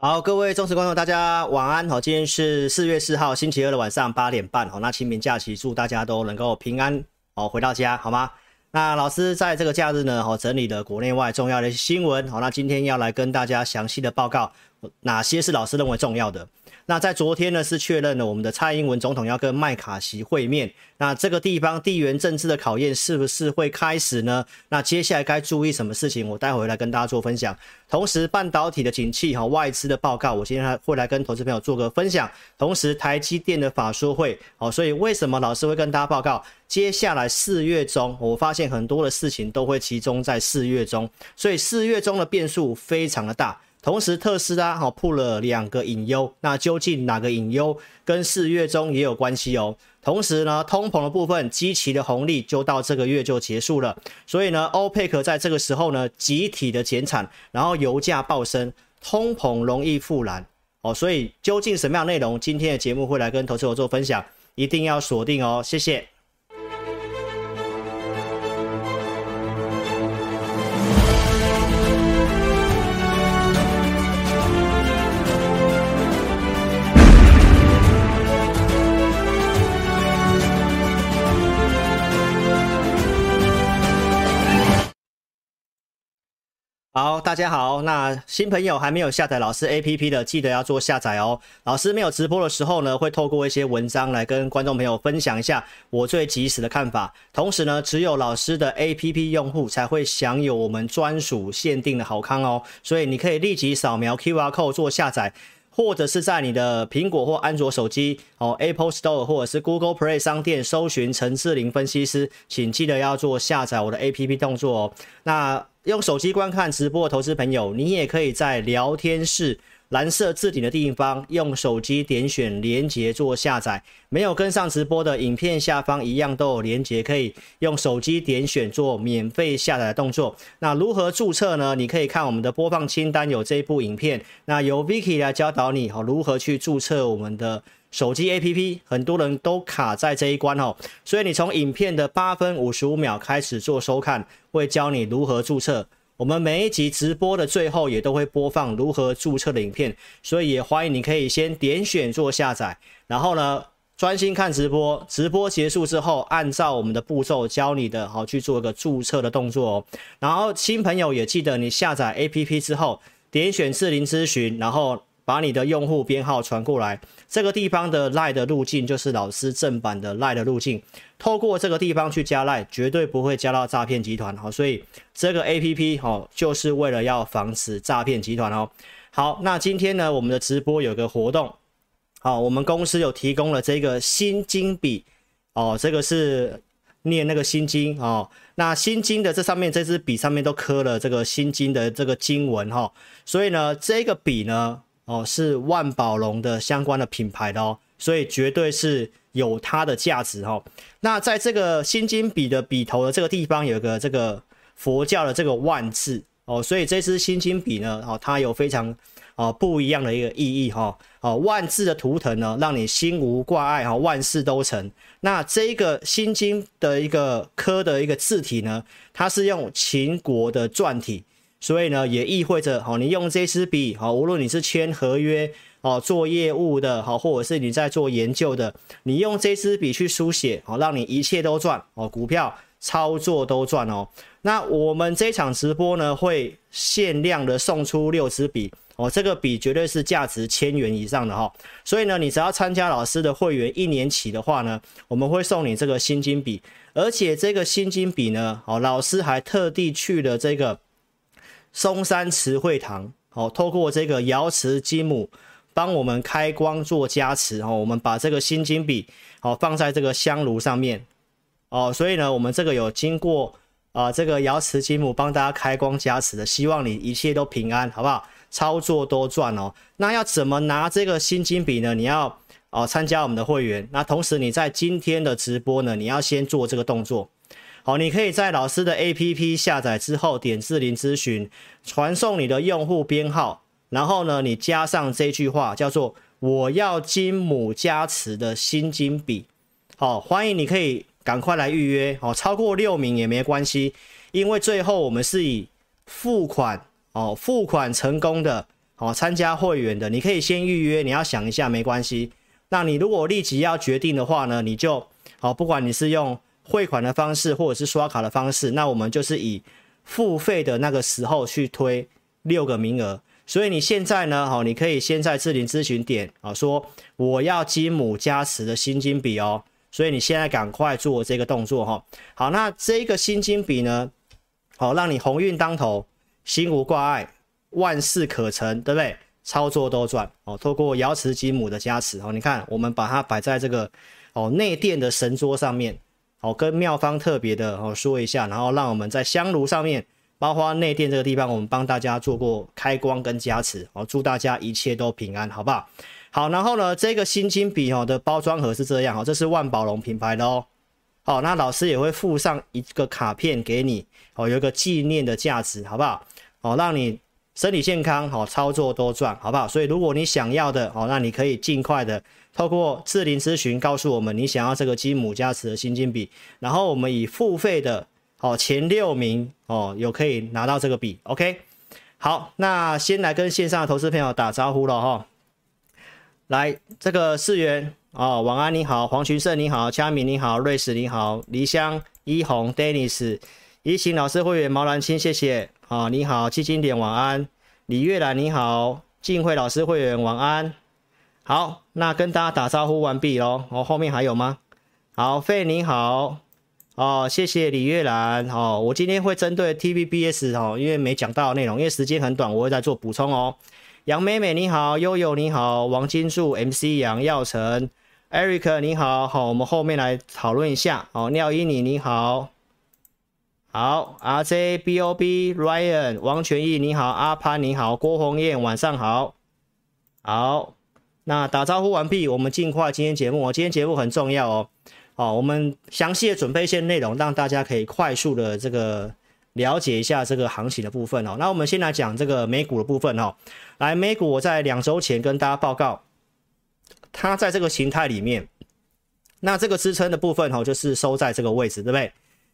好，各位忠实观众，大家晚安。好，今天是四月四号星期二的晚上八点半。好，那清明假期，祝大家都能够平安哦，回到家，好吗？那老师在这个假日呢，好整理了国内外重要的新闻。好，那今天要来跟大家详细的报告哪些是老师认为重要的。那在昨天呢，是确认了我们的蔡英文总统要跟麦卡锡会面。那这个地方地缘政治的考验是不是会开始呢？那接下来该注意什么事情？我待会来跟大家做分享。同时，半导体的景气和，外资的报告，我今天还会来跟投资朋友做个分享。同时，台积电的法说会，好，所以为什么老师会跟大家报告？接下来四月中，我发现很多的事情都会集中在四月中，所以四月中的变数非常的大。同时，特斯拉好铺了两个隐忧，那究竟哪个隐忧跟四月中也有关系哦？同时呢，通膨的部分，基期的红利就到这个月就结束了，所以呢，欧佩克在这个时候呢，集体的减产，然后油价暴升，通膨容易复燃哦。所以究竟什么样内容？今天的节目会来跟投资者做分享，一定要锁定哦。谢谢。好，大家好。那新朋友还没有下载老师 APP 的，记得要做下载哦。老师没有直播的时候呢，会透过一些文章来跟观众朋友分享一下我最及时的看法。同时呢，只有老师的 APP 用户才会享有我们专属限定的好康哦。所以你可以立即扫描 QR code 做下载，或者是在你的苹果或安卓手机哦 Apple Store 或者是 Google Play 商店搜寻陈志玲分析师，请记得要做下载我的 APP 动作哦。那用手机观看直播的投资朋友，你也可以在聊天室蓝色置顶的地方，用手机点选连结做下载。没有跟上直播的影片下方一样都有连结，可以用手机点选做免费下载的动作。那如何注册呢？你可以看我们的播放清单有这一部影片，那由 Vicky 来教导你好如何去注册我们的。手机 APP 很多人都卡在这一关哦，所以你从影片的八分五十五秒开始做收看，会教你如何注册。我们每一集直播的最后也都会播放如何注册的影片，所以也欢迎你可以先点选做下载，然后呢专心看直播。直播结束之后，按照我们的步骤教你的好去做一个注册的动作哦。然后新朋友也记得你下载 APP 之后，点选智霖咨询，然后。把你的用户编号传过来，这个地方的赖的路径就是老师正版的赖的路径，透过这个地方去加赖，绝对不会加到诈骗集团。好，所以这个 APP 好就是为了要防止诈骗集团哦。好，那今天呢，我们的直播有个活动，好，我们公司有提供了这个新金笔哦，这个是念那个心经哦，那心经的这上面这支笔上面都刻了这个心经的这个经文哈，所以呢，这个笔呢。哦，是万宝龙的相关的品牌的哦，所以绝对是有它的价值哦。那在这个心经笔的笔头的这个地方，有个这个佛教的这个万字哦，所以这支心经笔呢，哦，它有非常哦不一样的一个意义哈。哦，万字的图腾呢，让你心无挂碍哈，万事都成。那这一个心经的一个科的一个字体呢，它是用秦国的篆体。所以呢，也意味着，好，你用这支笔，好，无论你是签合约，哦，做业务的，好，或者是你在做研究的，你用这支笔去书写，好，让你一切都赚，哦，股票操作都赚哦。那我们这场直播呢，会限量的送出六支笔哦，这个笔绝对是价值千元以上的哈、哦。所以呢，你只要参加老师的会员一年起的话呢，我们会送你这个新金笔，而且这个新金笔呢，哦，老师还特地去了这个松山慈惠堂，哦，透过这个瑶池金母帮我们开光做加持哦，我们把这个新金笔哦放在这个香炉上面哦，所以呢，我们这个有经过。啊，这个瑶池金母帮大家开光加持的，希望你一切都平安，好不好？操作多赚哦。那要怎么拿这个新金笔呢？你要哦参加我们的会员。那同时你在今天的直播呢，你要先做这个动作。好，你可以在老师的 APP 下载之后，点智霖咨询，传送你的用户编号，然后呢，你加上这句话，叫做“我要金母加持的新金笔”。好，欢迎你可以。赶快来预约哦，超过六名也没关系，因为最后我们是以付款哦，付款成功的哦，参加会员的，你可以先预约，你要想一下没关系。那你如果立即要决定的话呢，你就哦，不管你是用汇款的方式或者是刷卡的方式，那我们就是以付费的那个时候去推六个名额。所以你现在呢，哦，你可以先在智霖咨询点啊，说我要金母加持的新金笔哦。所以你现在赶快做这个动作哈，好，那这个新金笔呢，好，让你鸿运当头，心无挂碍，万事可成，对不对？操作都赚哦。透过瑶池金母的加持哦，你看我们把它摆在这个哦内殿的神桌上面，哦，跟妙方特别的哦说一下，然后让我们在香炉上面，包括内殿这个地方，我们帮大家做过开光跟加持哦，祝大家一切都平安，好不好？好，然后呢，这个新金笔哦的包装盒是这样哦，这是万宝龙品牌的哦。好，那老师也会附上一个卡片给你哦，有一个纪念的价值，好不好？哦，让你身体健康，好，操作都赚，好不好？所以如果你想要的哦，那你可以尽快的透过智霖咨询告诉我们你想要这个金母加持的新金笔，然后我们以付费的哦前六名哦有可以拿到这个笔，OK？好，那先来跟线上的投资朋友打招呼了哈。来，这个四元哦，晚安你好，黄群胜你好，佳敏你好，瑞士你好，黎香、一红、Dennis、怡晴老师会员毛兰青谢谢啊、哦，你好，基金点晚安，李月兰你好，静慧老师会员晚安，好，那跟大家打招呼完毕喽，哦，后面还有吗？好，费你好，哦，谢谢李月兰，哦，我今天会针对 TVBS 哦，因为没讲到内容，因为时间很短，我会再做补充哦。杨美美你好，悠悠你好，王金柱 MC 杨耀成，Eric 你好，好，我们后面来讨论一下。哦。廖依妮你好，好，RJBOB Ryan 王全义你好，阿潘你好，郭红艳晚上好，好，那打招呼完毕，我们尽快今天节目，今天节目很重要哦，好，我们详细的准备一些内容，让大家可以快速的这个。了解一下这个行情的部分哦，那我们先来讲这个美股的部分哦。来，美股我在两周前跟大家报告，它在这个形态里面，那这个支撑的部分哦，就是收在这个位置，对不对？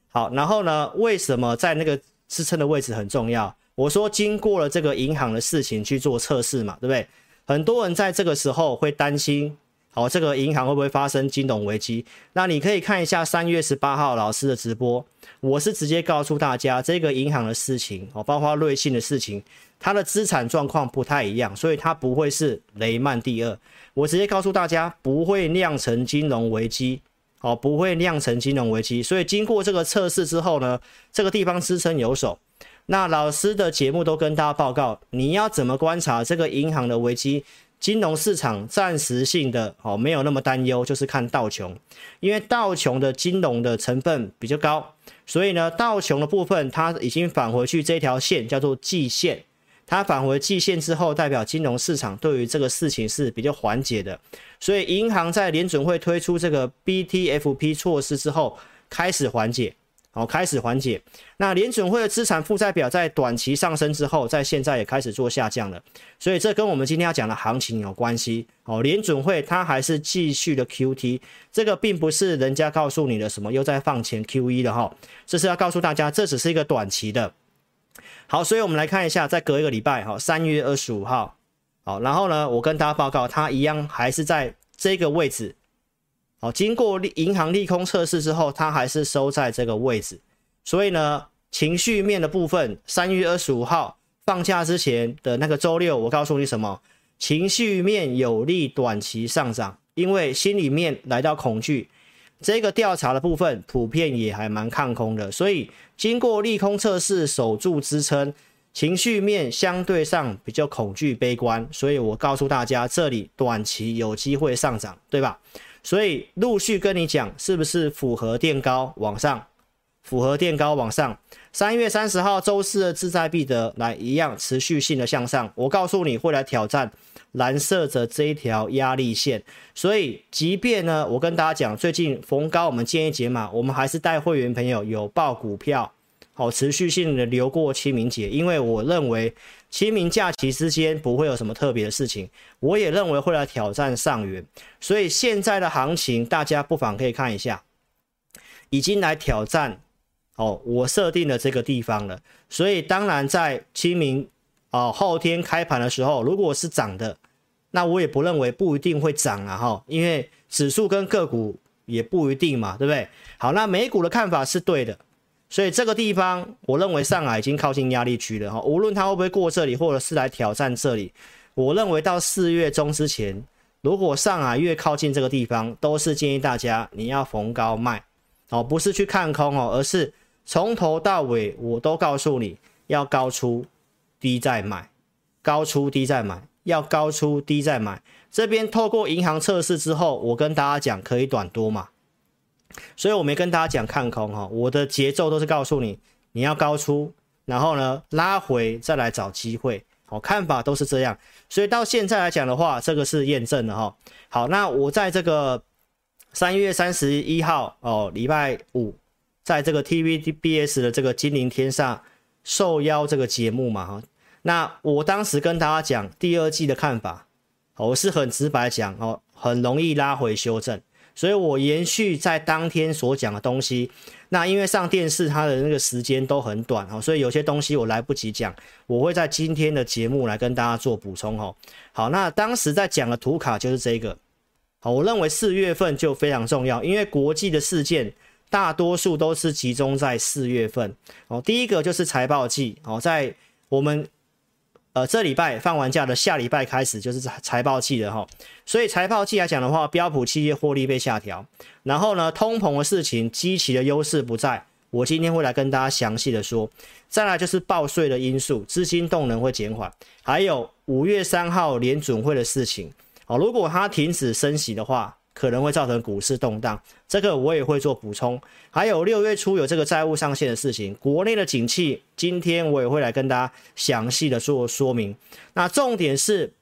好，然后呢，为什么在那个支撑的位置很重要？我说经过了这个银行的事情去做测试嘛，对不对？很多人在这个时候会担心。好，这个银行会不会发生金融危机？那你可以看一下三月十八号老师的直播，我是直接告诉大家这个银行的事情，哦，包括瑞信的事情，它的资产状况不太一样，所以它不会是雷曼第二。我直接告诉大家不会酿成金融危机，哦，不会酿成金融危机。所以经过这个测试之后呢，这个地方支撑有手。那老师的节目都跟大家报告，你要怎么观察这个银行的危机？金融市场暂时性的哦，没有那么担忧，就是看道琼，因为道琼的金融的成分比较高，所以呢，道琼的部分它已经返回去这条线叫做季线，它返回季线之后，代表金融市场对于这个事情是比较缓解的，所以银行在联准会推出这个 BTFP 措施之后开始缓解。好，开始缓解。那联准会的资产负债表在短期上升之后，在现在也开始做下降了。所以这跟我们今天要讲的行情有关系。哦，联准会它还是继续的 QT，这个并不是人家告诉你的什么又在放钱 QE 的哈，这是要告诉大家，这只是一个短期的。好，所以我们来看一下，再隔一个礼拜，哈，三月二十五号，好，然后呢，我跟大家报告，它一样还是在这个位置。好，经过利银行利空测试之后，它还是收在这个位置。所以呢，情绪面的部分，三月二十五号放假之前的那个周六，我告诉你什么？情绪面有利短期上涨，因为心里面来到恐惧。这个调查的部分普遍也还蛮看空的，所以经过利空测试守住支撑，情绪面相对上比较恐惧悲观，所以我告诉大家，这里短期有机会上涨，对吧？所以陆续跟你讲，是不是符合垫高往上？符合垫高往上。三月三十号周四的志在必得，来一样持续性的向上。我告诉你会来挑战蓝色的这一条压力线。所以，即便呢，我跟大家讲，最近逢高我们建议解码，我们还是带会员朋友有报股票，好持续性的留过清明节，因为我认为清明假期之间不会有什么特别的事情。我也认为会来挑战上元，所以现在的行情大家不妨可以看一下，已经来挑战。哦，我设定了这个地方了，所以当然在清明哦后天开盘的时候，如果是涨的，那我也不认为不一定会涨啊哈，因为指数跟个股也不一定嘛，对不对？好，那美股的看法是对的，所以这个地方我认为上海已经靠近压力区了哈，无论它会不会过这里，或者是来挑战这里，我认为到四月中之前，如果上海越靠近这个地方，都是建议大家你要逢高卖哦，不是去看空哦，而是。从头到尾，我都告诉你要高出低再买，高出低再买，要高出低再买。这边透过银行测试之后，我跟大家讲可以短多嘛，所以我没跟大家讲看空哈。我的节奏都是告诉你你要高出，然后呢拉回再来找机会，好，看法都是这样。所以到现在来讲的话，这个是验证了哈。好，那我在这个三月三十一号哦，礼拜五。在这个 TVBS 的这个《金陵天下》受邀这个节目嘛，哈，那我当时跟大家讲第二季的看法，我是很直白讲哦，很容易拉回修正，所以我延续在当天所讲的东西。那因为上电视它的那个时间都很短哦，所以有些东西我来不及讲，我会在今天的节目来跟大家做补充哦。好，那当时在讲的图卡就是这个，好，我认为四月份就非常重要，因为国际的事件。大多数都是集中在四月份哦。第一个就是财报季哦，在我们呃这礼拜放完假的下礼拜开始就是财报季了哈。所以财报季来讲的话，标普企业获利被下调，然后呢，通膨的事情，基期的优势不在。我今天会来跟大家详细的说。再来就是报税的因素，资金动能会减缓，还有五月三号联准会的事情哦。如果它停止升息的话。可能会造成股市动荡，这个我也会做补充。还有六月初有这个债务上限的事情，国内的景气，今天我也会来跟大家详细的做说明。那重点是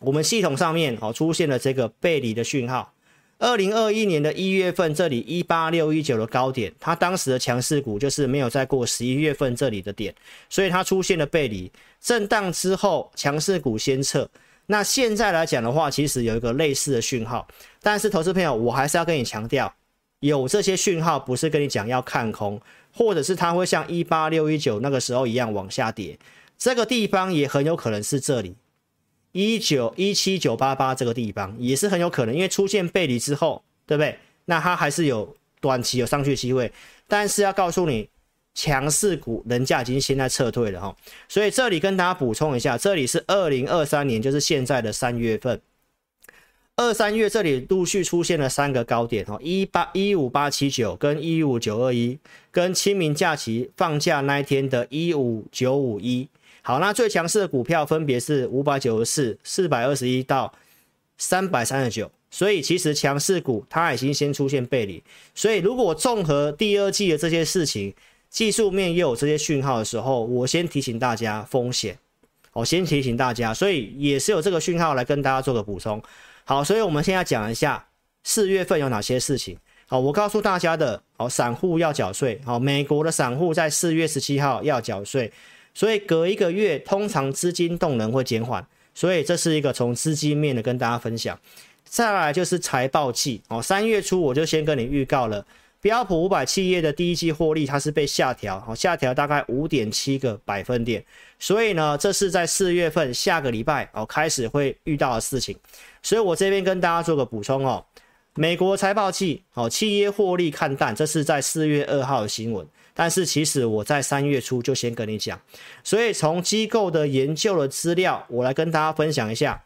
我们系统上面哦出现了这个背离的讯号。二零二一年的一月份这里一八六一九的高点，它当时的强势股就是没有再过十一月份这里的点，所以它出现了背离震荡之后，强势股先撤。那现在来讲的话，其实有一个类似的讯号，但是投资朋友，我还是要跟你强调，有这些讯号不是跟你讲要看空，或者是它会像一八六一九那个时候一样往下跌，这个地方也很有可能是这里一九一七九八八这个地方也是很有可能，因为出现背离之后，对不对？那它还是有短期有上去机会，但是要告诉你。强势股人家已经现在撤退了哈，所以这里跟大家补充一下，这里是二零二三年，就是现在的三月份，二三月这里陆续出现了三个高点哈，一八一五八七九跟一五九二一，跟清明假期放假那一天的一五九五一。好，那最强势的股票分别是五百九十四、四百二十一到三百三十九，所以其实强势股它已经先出现背离，所以如果综合第二季的这些事情。技术面又有这些讯号的时候，我先提醒大家风险，我先提醒大家，所以也是有这个讯号来跟大家做个补充。好，所以我们现在讲一下四月份有哪些事情。好，我告诉大家的，好，散户要缴税。好，美国的散户在四月十七号要缴税，所以隔一个月通常资金动能会减缓，所以这是一个从资金面的跟大家分享。再来就是财报季，哦，三月初我就先跟你预告了。标普五百企业的第一季获利，它是被下调，好，下调大概五点七个百分点，所以呢，这是在四月份下个礼拜哦开始会遇到的事情，所以我这边跟大家做个补充哦，美国财报季，哦，企业获利看淡，这是在四月二号的新闻。但是其实我在三月初就先跟你讲，所以从机构的研究的资料，我来跟大家分享一下，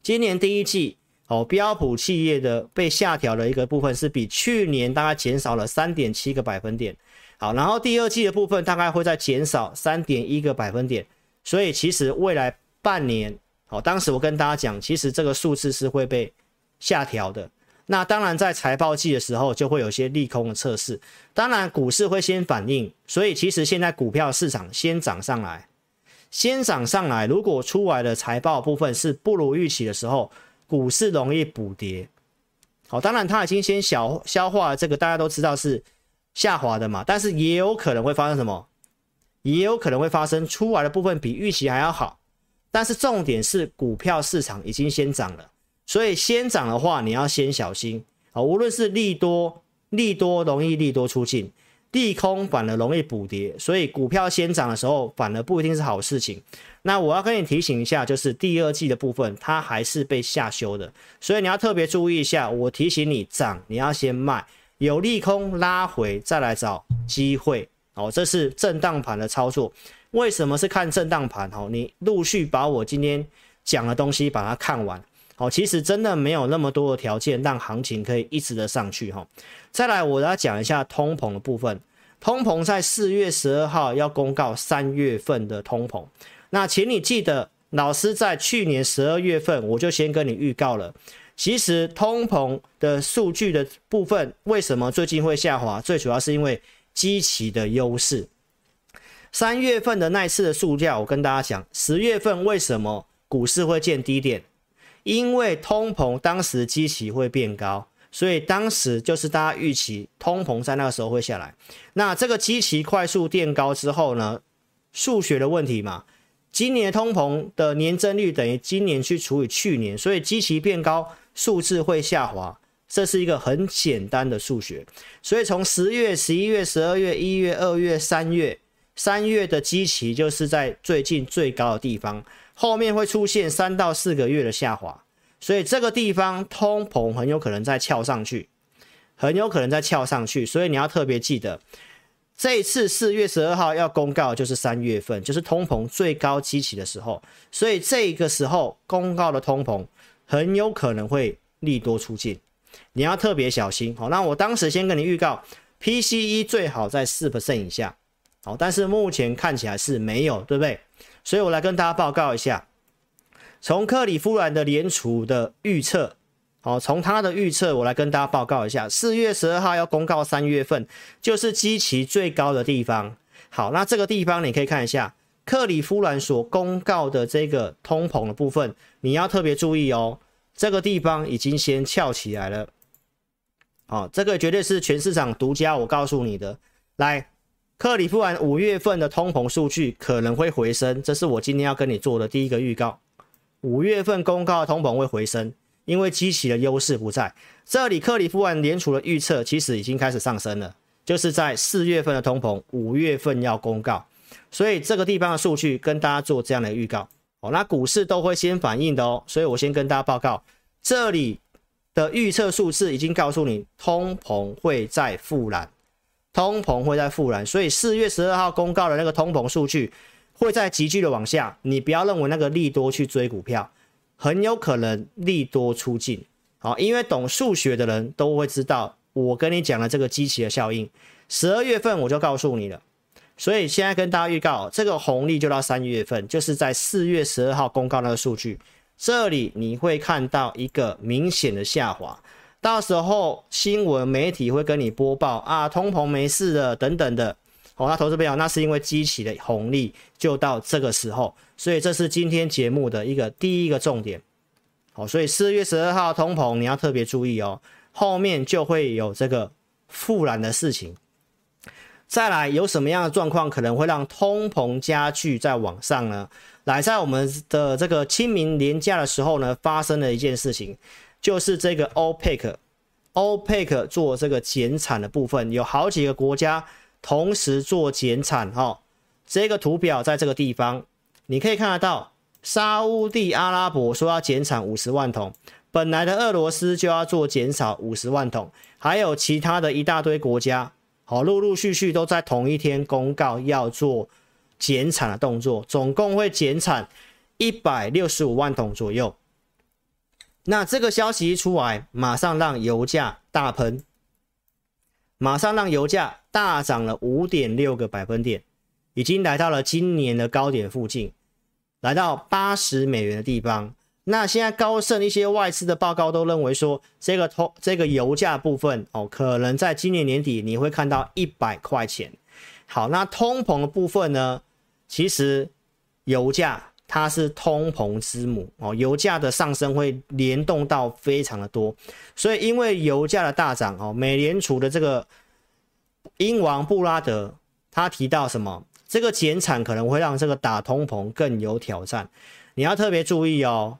今年第一季哦，标普企业的被下调的一个部分是比去年大概减少了三点七个百分点。好，然后第二季的部分大概会再减少三点一个百分点。所以其实未来半年，哦，当时我跟大家讲，其实这个数字是会被下调的。那当然，在财报季的时候就会有些利空的测试，当然股市会先反应，所以其实现在股票市场先涨上来，先涨上来，如果出来的财报部分是不如预期的时候，股市容易补跌。好，当然它已经先消消化了这个，大家都知道是下滑的嘛，但是也有可能会发生什么，也有可能会发生出来的部分比预期还要好，但是重点是股票市场已经先涨了。所以先涨的话，你要先小心啊！无论是利多，利多容易利多出尽，利空反而容易补跌。所以股票先涨的时候，反而不一定是好事情。那我要跟你提醒一下，就是第二季的部分，它还是被下修的，所以你要特别注意一下。我提醒你，涨你要先卖，有利空拉回再来找机会哦。这是震荡盘的操作。为什么是看震荡盘？哦，你陆续把我今天讲的东西把它看完。好，其实真的没有那么多的条件让行情可以一直的上去哈。再来，我要讲一下通膨的部分。通膨在四月十二号要公告三月份的通膨。那请你记得，老师在去年十二月份我就先跟你预告了。其实通膨的数据的部分，为什么最近会下滑？最主要是因为基期的优势。三月份的那次的数据，我跟大家讲，十月份为什么股市会见低点？因为通膨当时基期会变高，所以当时就是大家预期通膨在那个时候会下来。那这个基期快速垫高之后呢，数学的问题嘛，今年通膨的年增率等于今年去除以去年，所以基期变高，数字会下滑，这是一个很简单的数学。所以从十月、十一月、十二月、一月、二月、三月，三月的基期就是在最近最高的地方。后面会出现三到四个月的下滑，所以这个地方通膨很有可能再翘上去，很有可能再翘上去，所以你要特别记得，这一次四月十二号要公告就是三月份，就是通膨最高基期的时候，所以这个时候公告的通膨很有可能会利多出尽，你要特别小心。好，那我当时先跟你预告，PCE 最好在四 percent 以下，好，但是目前看起来是没有，对不对？所以我来跟大家报告一下，从克里夫兰的联储的预测，好，从他的预测，我来跟大家报告一下，四月十二号要公告三月份，就是基期最高的地方。好，那这个地方你可以看一下，克里夫兰所公告的这个通膨的部分，你要特别注意哦，这个地方已经先翘起来了。好，这个绝对是全市场独家，我告诉你的，来。克里夫兰五月份的通膨数据可能会回升，这是我今天要跟你做的第一个预告。五月份公告的通膨会回升，因为基期的优势不在这里。克里夫兰联储的预测其实已经开始上升了，就是在四月份的通膨，五月份要公告，所以这个地方的数据跟大家做这样的预告。哦，那股市都会先反应的哦，所以我先跟大家报告，这里的预测数字已经告诉你，通膨会再复燃。通膨会在复燃，所以四月十二号公告的那个通膨数据会在急剧的往下。你不要认为那个利多去追股票，很有可能利多出尽。好，因为懂数学的人都会知道，我跟你讲的这个基期的效应，十二月份我就告诉你了。所以现在跟大家预告，这个红利就到三月份，就是在四月十二号公告那个数据，这里你会看到一个明显的下滑。到时候新闻媒体会跟你播报啊，通膨没事的等等的。好，那投资朋友，那是因为基期的红利就到这个时候，所以这是今天节目的一个第一个重点。好，所以四月十二号通膨你要特别注意哦，后面就会有这个复燃的事情。再来有什么样的状况可能会让通膨加剧在往上呢？来，在我们的这个清明连假的时候呢，发生了一件事情。就是这个 OPEC，OPEC 做这个减产的部分，有好几个国家同时做减产哈。这个图表在这个地方，你可以看得到，沙乌地阿拉伯说要减产五十万桶，本来的俄罗斯就要做减少五十万桶，还有其他的一大堆国家，好，陆陆续续都在同一天公告要做减产的动作，总共会减产一百六十五万桶左右。那这个消息一出来，马上让油价大喷，马上让油价大涨了五点六个百分点，已经来到了今年的高点附近，来到八十美元的地方。那现在高盛一些外资的报告都认为说，这个通这个油价部分哦，可能在今年年底你会看到一百块钱。好，那通膨的部分呢？其实油价它是通膨之母哦，油价的上升会联动到非常的多，所以因为油价的大涨哦，美联储的这个英王布拉德他提到什么？这个减产可能会让这个打通膨更有挑战，你要特别注意哦。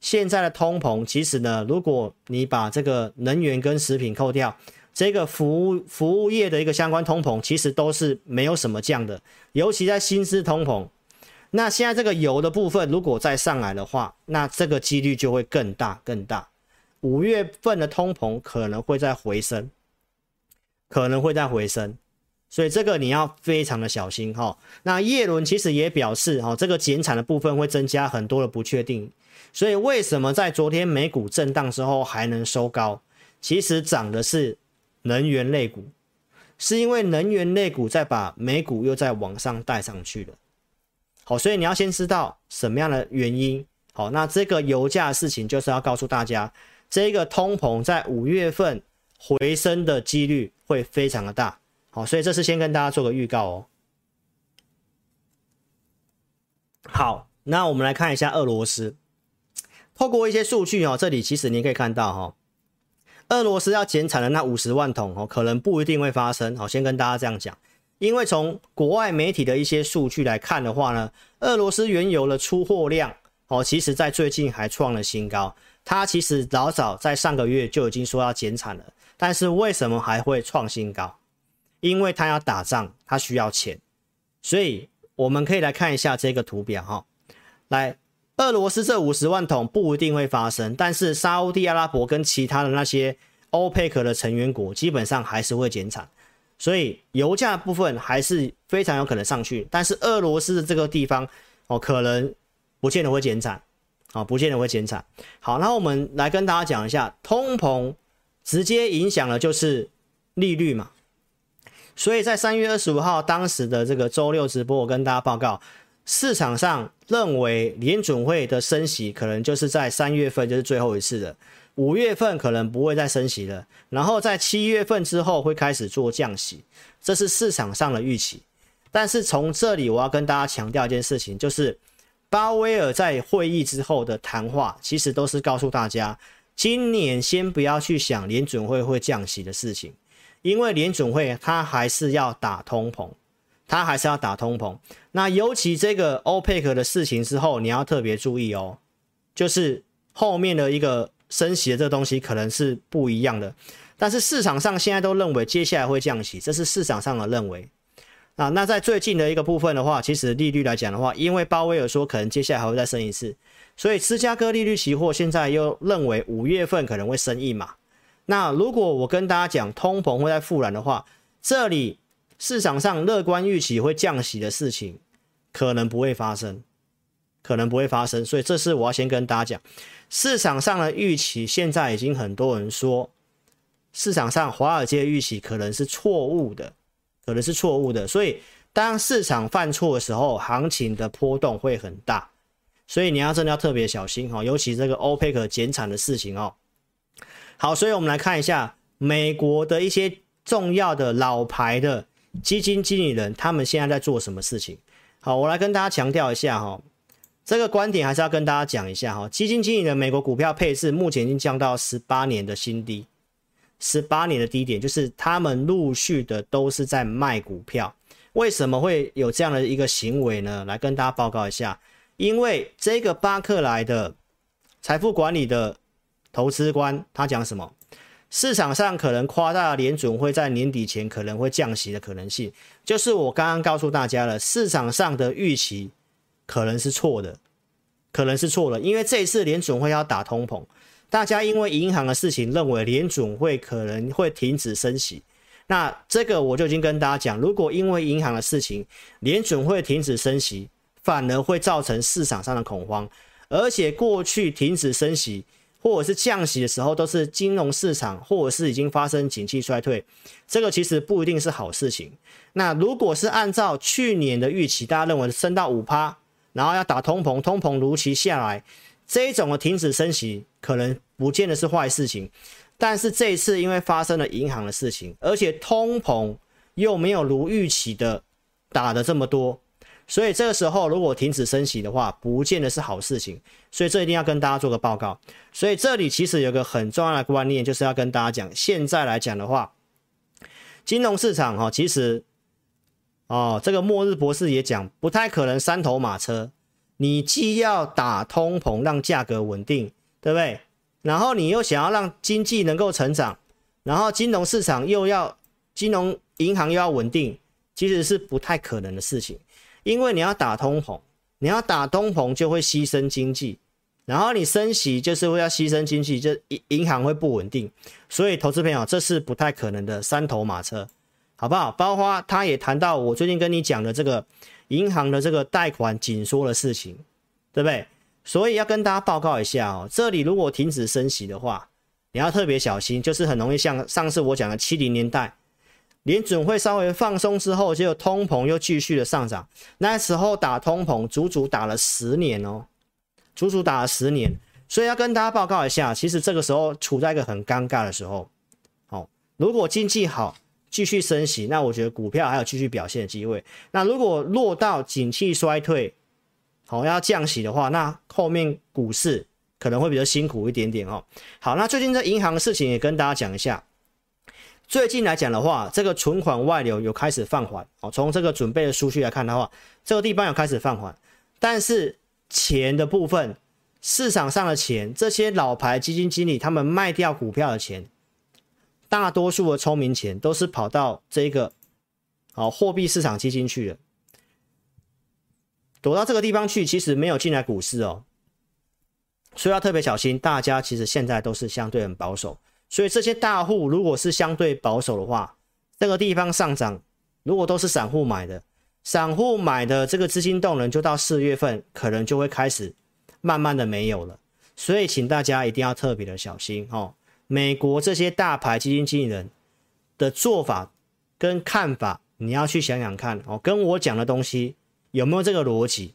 现在的通膨，其实呢，如果你把这个能源跟食品扣掉，这个服务服务业的一个相关通膨，其实都是没有什么降的，尤其在薪资通膨。那现在这个油的部分，如果再上来的话，那这个几率就会更大更大。五月份的通膨可能会再回升，可能会再回升，所以这个你要非常的小心哈。那叶伦其实也表示，哈，这个减产的部分会增加很多的不确定。所以为什么在昨天美股震荡之后还能收高？其实涨的是能源类股，是因为能源类股在把美股又再往上带上去了。好，所以你要先知道什么样的原因。好，那这个油价的事情就是要告诉大家，这个通膨在五月份回升的几率会非常的大。好，所以这是先跟大家做个预告哦。好，那我们来看一下俄罗斯。透过一些数据哦，这里其实你可以看到哈，俄罗斯要减产的那五十万桶哦，可能不一定会发生。好，先跟大家这样讲，因为从国外媒体的一些数据来看的话呢，俄罗斯原油的出货量哦，其实在最近还创了新高。它其实老早在上个月就已经说要减产了，但是为什么还会创新高？因为它要打仗，它需要钱。所以我们可以来看一下这个图表哈，来。俄罗斯这五十万桶不一定会发生，但是沙乌地阿拉伯跟其他的那些欧佩克的成员国基本上还是会减产，所以油价部分还是非常有可能上去。但是俄罗斯的这个地方哦，可能不见得会减产，啊，不见得会减产。好，那我们来跟大家讲一下，通膨直接影响的就是利率嘛。所以在三月二十五号当时的这个周六直播，我跟大家报告。市场上认为联准会的升息可能就是在三月份就是最后一次的，五月份可能不会再升息了，然后在七月份之后会开始做降息，这是市场上的预期。但是从这里我要跟大家强调一件事情，就是鲍威尔在会议之后的谈话，其实都是告诉大家，今年先不要去想联准会会降息的事情，因为联准会它还是要打通膨。它还是要打通膨，那尤其这个欧佩克的事情之后，你要特别注意哦，就是后面的一个升息的这东西可能是不一样的，但是市场上现在都认为接下来会降息，这是市场上的认为啊。那在最近的一个部分的话，其实利率来讲的话，因为鲍威尔说可能接下来还会再升一次，所以芝加哥利率期货现在又认为五月份可能会升一码。那如果我跟大家讲通膨会再复燃的话，这里。市场上乐观预期会降息的事情，可能不会发生，可能不会发生，所以这是我要先跟大家讲，市场上的预期现在已经很多人说，市场上华尔街预期可能是错误的，可能是错误的，所以当市场犯错的时候，行情的波动会很大，所以你要真的要特别小心哈，尤其这个欧佩克减产的事情哦。好，所以我们来看一下美国的一些重要的老牌的。基金经理人他们现在在做什么事情？好，我来跟大家强调一下哈，这个观点还是要跟大家讲一下哈。基金经理人美国股票配置目前已经降到十八年的新低，十八年的低点，就是他们陆续的都是在卖股票。为什么会有这样的一个行为呢？来跟大家报告一下，因为这个巴克莱的财富管理的投资官他讲什么？市场上可能夸大联准会在年底前可能会降息的可能性，就是我刚刚告诉大家了，市场上的预期可能是错的，可能是错的，因为这一次联准会要打通膨，大家因为银行的事情，认为联准会可能会停止升息。那这个我就已经跟大家讲，如果因为银行的事情，联准会停止升息，反而会造成市场上的恐慌。而且过去停止升息或者是降息的时候，都是金融市场或者是已经发生景气衰退，这个其实不一定是好事情。那如果是按照去年的预期，大家认为升到五趴，然后要打通膨，通膨如期下来，这一种的停止升息可能不见得是坏事情。但是这一次因为发生了银行的事情，而且通膨又没有如预期的打的这么多，所以这个时候如果停止升息的话，不见得是好事情。所以这一定要跟大家做个报告。所以这里其实有个很重要的观念，就是要跟大家讲，现在来讲的话，金融市场哈，其实哦，这个末日博士也讲，不太可能三头马车。你既要打通膨，让价格稳定，对不对？然后你又想要让经济能够成长，然后金融市场又要金融银行又要稳定，其实是不太可能的事情。因为你要打通膨，你要打通膨就会牺牲经济，然后你升息就是会要牺牲经济，就银银行会不稳定。所以投资朋友，这是不太可能的三头马车，好不好？包括他也谈到我最近跟你讲的这个银行的这个贷款紧缩的事情，对不对？所以要跟大家报告一下哦，这里如果停止升息的话，你要特别小心，就是很容易像上次我讲的七零年代，联准会稍微放松之后，结果通膨又继续的上涨，那时候打通膨足足打了十年哦，足足打了十年，所以要跟大家报告一下，其实这个时候处在一个很尴尬的时候。好，如果经济好，继续升息，那我觉得股票还有继续表现的机会。那如果落到景气衰退，好，要降息的话，那后面股市可能会比较辛苦一点点哦。好，那最近这银行的事情也跟大家讲一下。最近来讲的话，这个存款外流有开始放缓哦。从这个准备的数据来看的话，这个地方有开始放缓，但是钱的部分，市场上的钱，这些老牌基金经理他们卖掉股票的钱，大多数的聪明钱都是跑到这个哦货币市场基金去了。躲到这个地方去，其实没有进来股市哦，所以要特别小心。大家其实现在都是相对很保守，所以这些大户如果是相对保守的话，这个地方上涨，如果都是散户买的，散户买的这个资金动能就到四月份可能就会开始慢慢的没有了，所以请大家一定要特别的小心哦。美国这些大牌基金经理人的做法跟看法，你要去想想看哦，跟我讲的东西。有没有这个逻辑？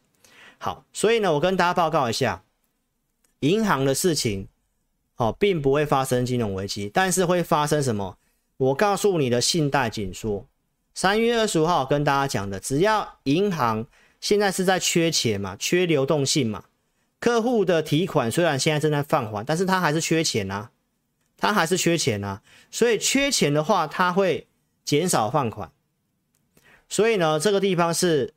好，所以呢，我跟大家报告一下，银行的事情，哦，并不会发生金融危机，但是会发生什么？我告诉你的信贷紧缩。三月二十五号跟大家讲的，只要银行现在是在缺钱嘛，缺流动性嘛，客户的提款虽然现在正在放缓，但是他还是缺钱啊，他还是缺钱啊，所以缺钱的话，他会减少放款。所以呢，这个地方是。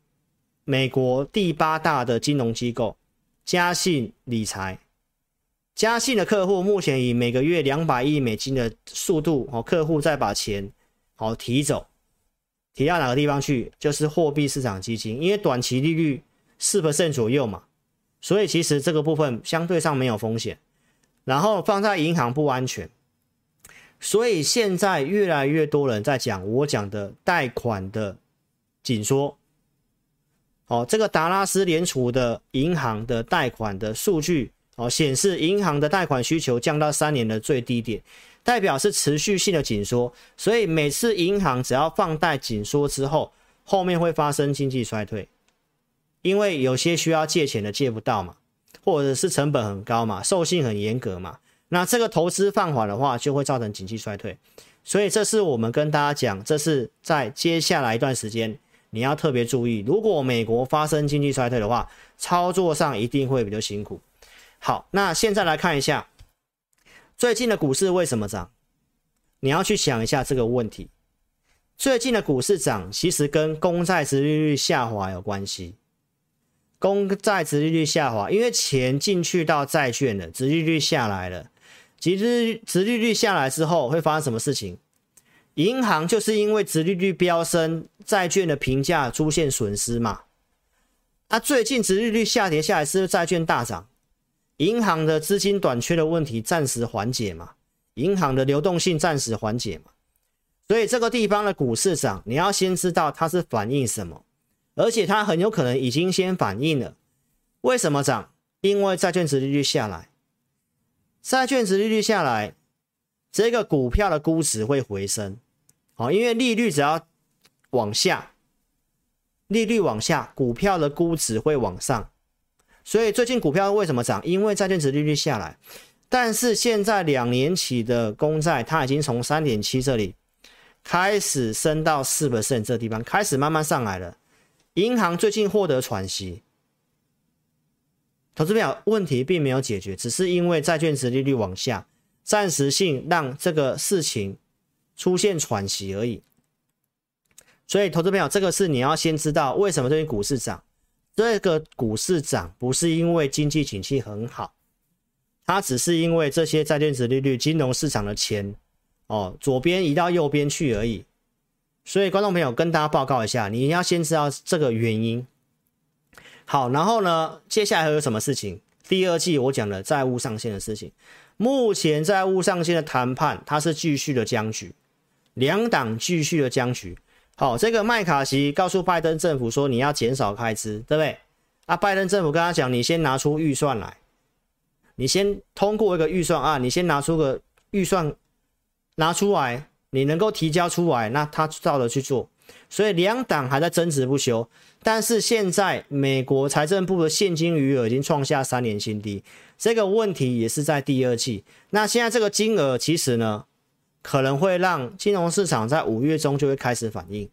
美国第八大的金融机构嘉信理财，嘉信的客户目前以每个月两百亿美金的速度，哦，客户再把钱好提走，提到哪个地方去？就是货币市场基金，因为短期利率四 percent 左右嘛，所以其实这个部分相对上没有风险，然后放在银行不安全，所以现在越来越多人在讲我讲的贷款的紧缩。哦，这个达拉斯联储的银行的贷款的数据哦，显示银行的贷款需求降到三年的最低点，代表是持续性的紧缩。所以每次银行只要放贷紧缩之后，后面会发生经济衰退，因为有些需要借钱的借不到嘛，或者是成本很高嘛，授信很严格嘛，那这个投资放缓的话，就会造成经济衰退。所以这是我们跟大家讲，这是在接下来一段时间。你要特别注意，如果美国发生经济衰退的话，操作上一定会比较辛苦。好，那现在来看一下最近的股市为什么涨？你要去想一下这个问题。最近的股市涨，其实跟公债殖利率下滑有关系。公债殖利率下滑，因为钱进去到债券了，殖利率下来了，其实殖利率下来之后会发生什么事情？银行就是因为殖利率飙升，债券的评价出现损失嘛。啊，最近殖利率下跌下来，是不是债券大涨？银行的资金短缺的问题暂时缓解嘛，银行的流动性暂时缓解嘛，所以这个地方的股市涨，你要先知道它是反映什么，而且它很有可能已经先反映了。为什么涨？因为债券值利率下来，债券值利率下来，这个股票的估值会回升。好，因为利率只要往下，利率往下，股票的估值会往上。所以最近股票为什么涨？因为债券值利率下来，但是现在两年期的公债它已经从三点七这里开始升到四 percent 这地方，开始慢慢上来了。银行最近获得喘息，投资朋友问题并没有解决，只是因为债券值利率往下，暂时性让这个事情出现喘息而已。所以投资朋友，这个是你要先知道为什么最近股市涨。这个股市涨不是因为经济景气很好，它只是因为这些债券殖利率、金融市场的钱哦，左边移到右边去而已。所以，观众朋友跟大家报告一下，你要先知道这个原因。好，然后呢，接下来还有什么事情？第二季我讲的债务上限的事情，目前债务上限的谈判它是继续的僵局，两党继续的僵局。好，这个麦卡锡告诉拜登政府说，你要减少开支，对不对？啊，拜登政府跟他讲，你先拿出预算来，你先通过一个预算啊，你先拿出个预算拿出来，你能够提交出来，那他照着去做。所以两党还在争执不休，但是现在美国财政部的现金余额已经创下三年新低，这个问题也是在第二季。那现在这个金额其实呢？可能会让金融市场在五月中就会开始反应，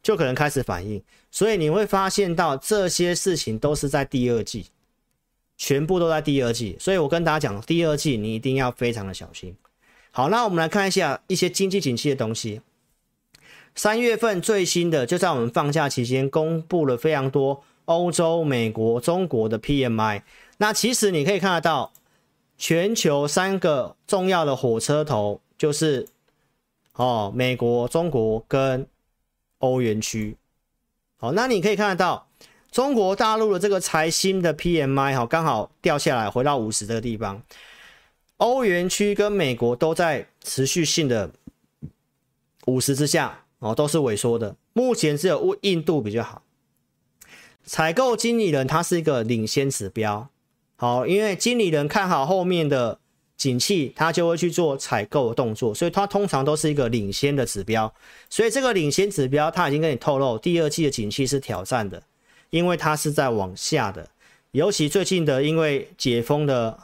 就可能开始反应，所以你会发现到这些事情都是在第二季，全部都在第二季，所以我跟大家讲，第二季你一定要非常的小心。好，那我们来看一下一些经济景气的东西。三月份最新的就在我们放假期间公布了非常多欧洲、美国、中国的 PMI，那其实你可以看得到。全球三个重要的火车头就是哦，美国、中国跟欧元区。好，那你可以看得到中国大陆的这个财新的 PMI 哈，刚好掉下来回到五十这个地方。欧元区跟美国都在持续性的五十之下哦，都是萎缩的。目前只有印度比较好。采购经理人他是一个领先指标。好，因为经理人看好后面的景气，他就会去做采购的动作，所以它通常都是一个领先的指标。所以这个领先指标，他已经跟你透露，第二季的景气是挑战的，因为它是在往下的。尤其最近的，因为解封的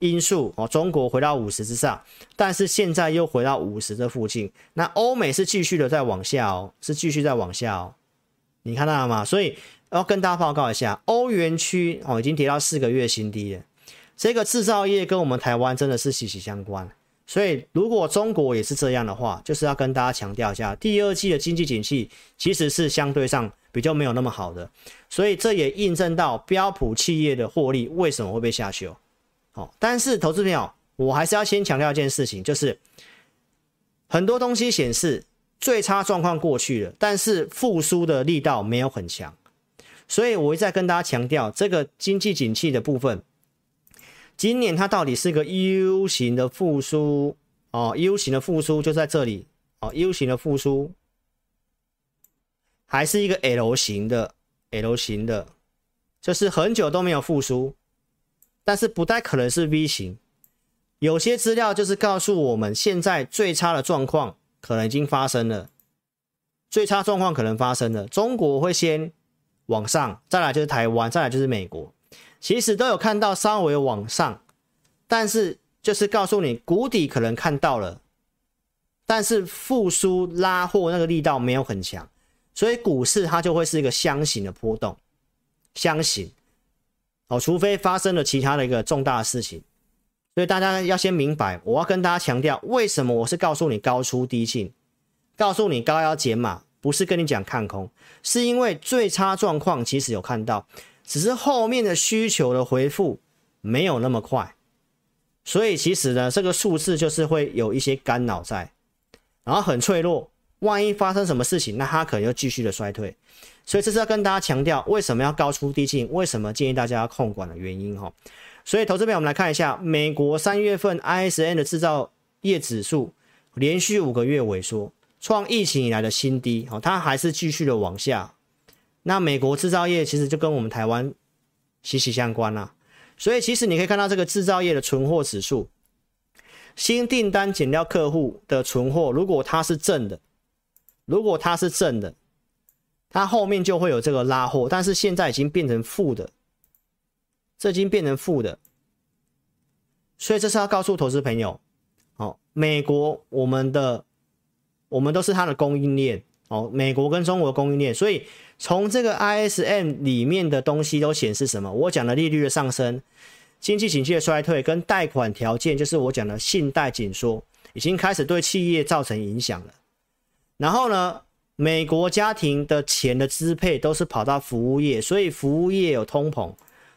因素，哦，中国回到五十之上，但是现在又回到五十这附近。那欧美是继续的在往下哦，是继续在往下哦，你看到了吗？所以。要跟大家报告一下，欧元区哦已经跌到四个月新低了。这个制造业跟我们台湾真的是息息相关，所以如果中国也是这样的话，就是要跟大家强调一下，第二季的经济景气其实是相对上比较没有那么好的，所以这也印证到标普企业的获利为什么会被下修。好，但是投资朋友，我还是要先强调一件事情，就是很多东西显示最差状况过去了，但是复苏的力道没有很强。所以，我一再跟大家强调，这个经济景气的部分，今年它到底是个 U 型的复苏哦，U 型的复苏就在这里哦，U 型的复苏，还是一个 L 型的 L 型的，就是很久都没有复苏，但是不太可能是 V 型。有些资料就是告诉我们，现在最差的状况可能已经发生了，最差状况可能发生了，中国会先。往上，再来就是台湾，再来就是美国，其实都有看到稍微往上，但是就是告诉你谷底可能看到了，但是复苏拉货那个力道没有很强，所以股市它就会是一个箱型的波动，箱型哦，除非发生了其他的一个重大的事情，所以大家要先明白，我要跟大家强调，为什么我是告诉你高出低进，告诉你高要减码。不是跟你讲看空，是因为最差状况其实有看到，只是后面的需求的回复没有那么快，所以其实呢，这个数字就是会有一些干扰在，然后很脆弱，万一发生什么事情，那它可能又继续的衰退，所以这是要跟大家强调为什么要高出低进，为什么建议大家要控管的原因哈。所以，投资朋友，我们来看一下美国三月份 ISM 的制造业指数连续五个月萎缩，创疫情以来的新低。哦，它还是继续的往下。那美国制造业其实就跟我们台湾息息相关啦。所以，其实你可以看到这个制造业的存货指数，新订单减掉客户的存货，如果它是正的，如果它是正的，它后面就会有这个拉货。但是现在已经变成负的。这已经变成负的，所以这是要告诉投资朋友，哦，美国我们的我们都是它的供应链，哦，美国跟中国的供应链，所以从这个 ISM 里面的东西都显示什么？我讲的利率的上升，经济景气的衰退，跟贷款条件，就是我讲的信贷紧缩，已经开始对企业造成影响了。然后呢，美国家庭的钱的支配都是跑到服务业，所以服务业有通膨。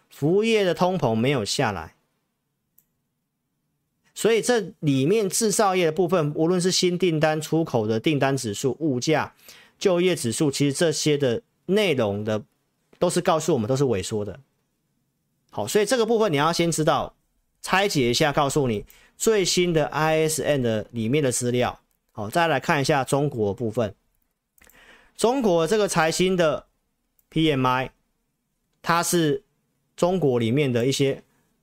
服务业的通膨没有下来，所以这里面制造业的部分，无论是新订单、出口的订单指数、物价、就业指数，其实这些的内容的都是告诉我们都是萎缩的。好，所以这个部分你要先知道，拆解一下，告诉你最新的 ISM 的里面的资料。好，再来看一下中国部分，中国这个财新的 PMI，它是。中国里面的一些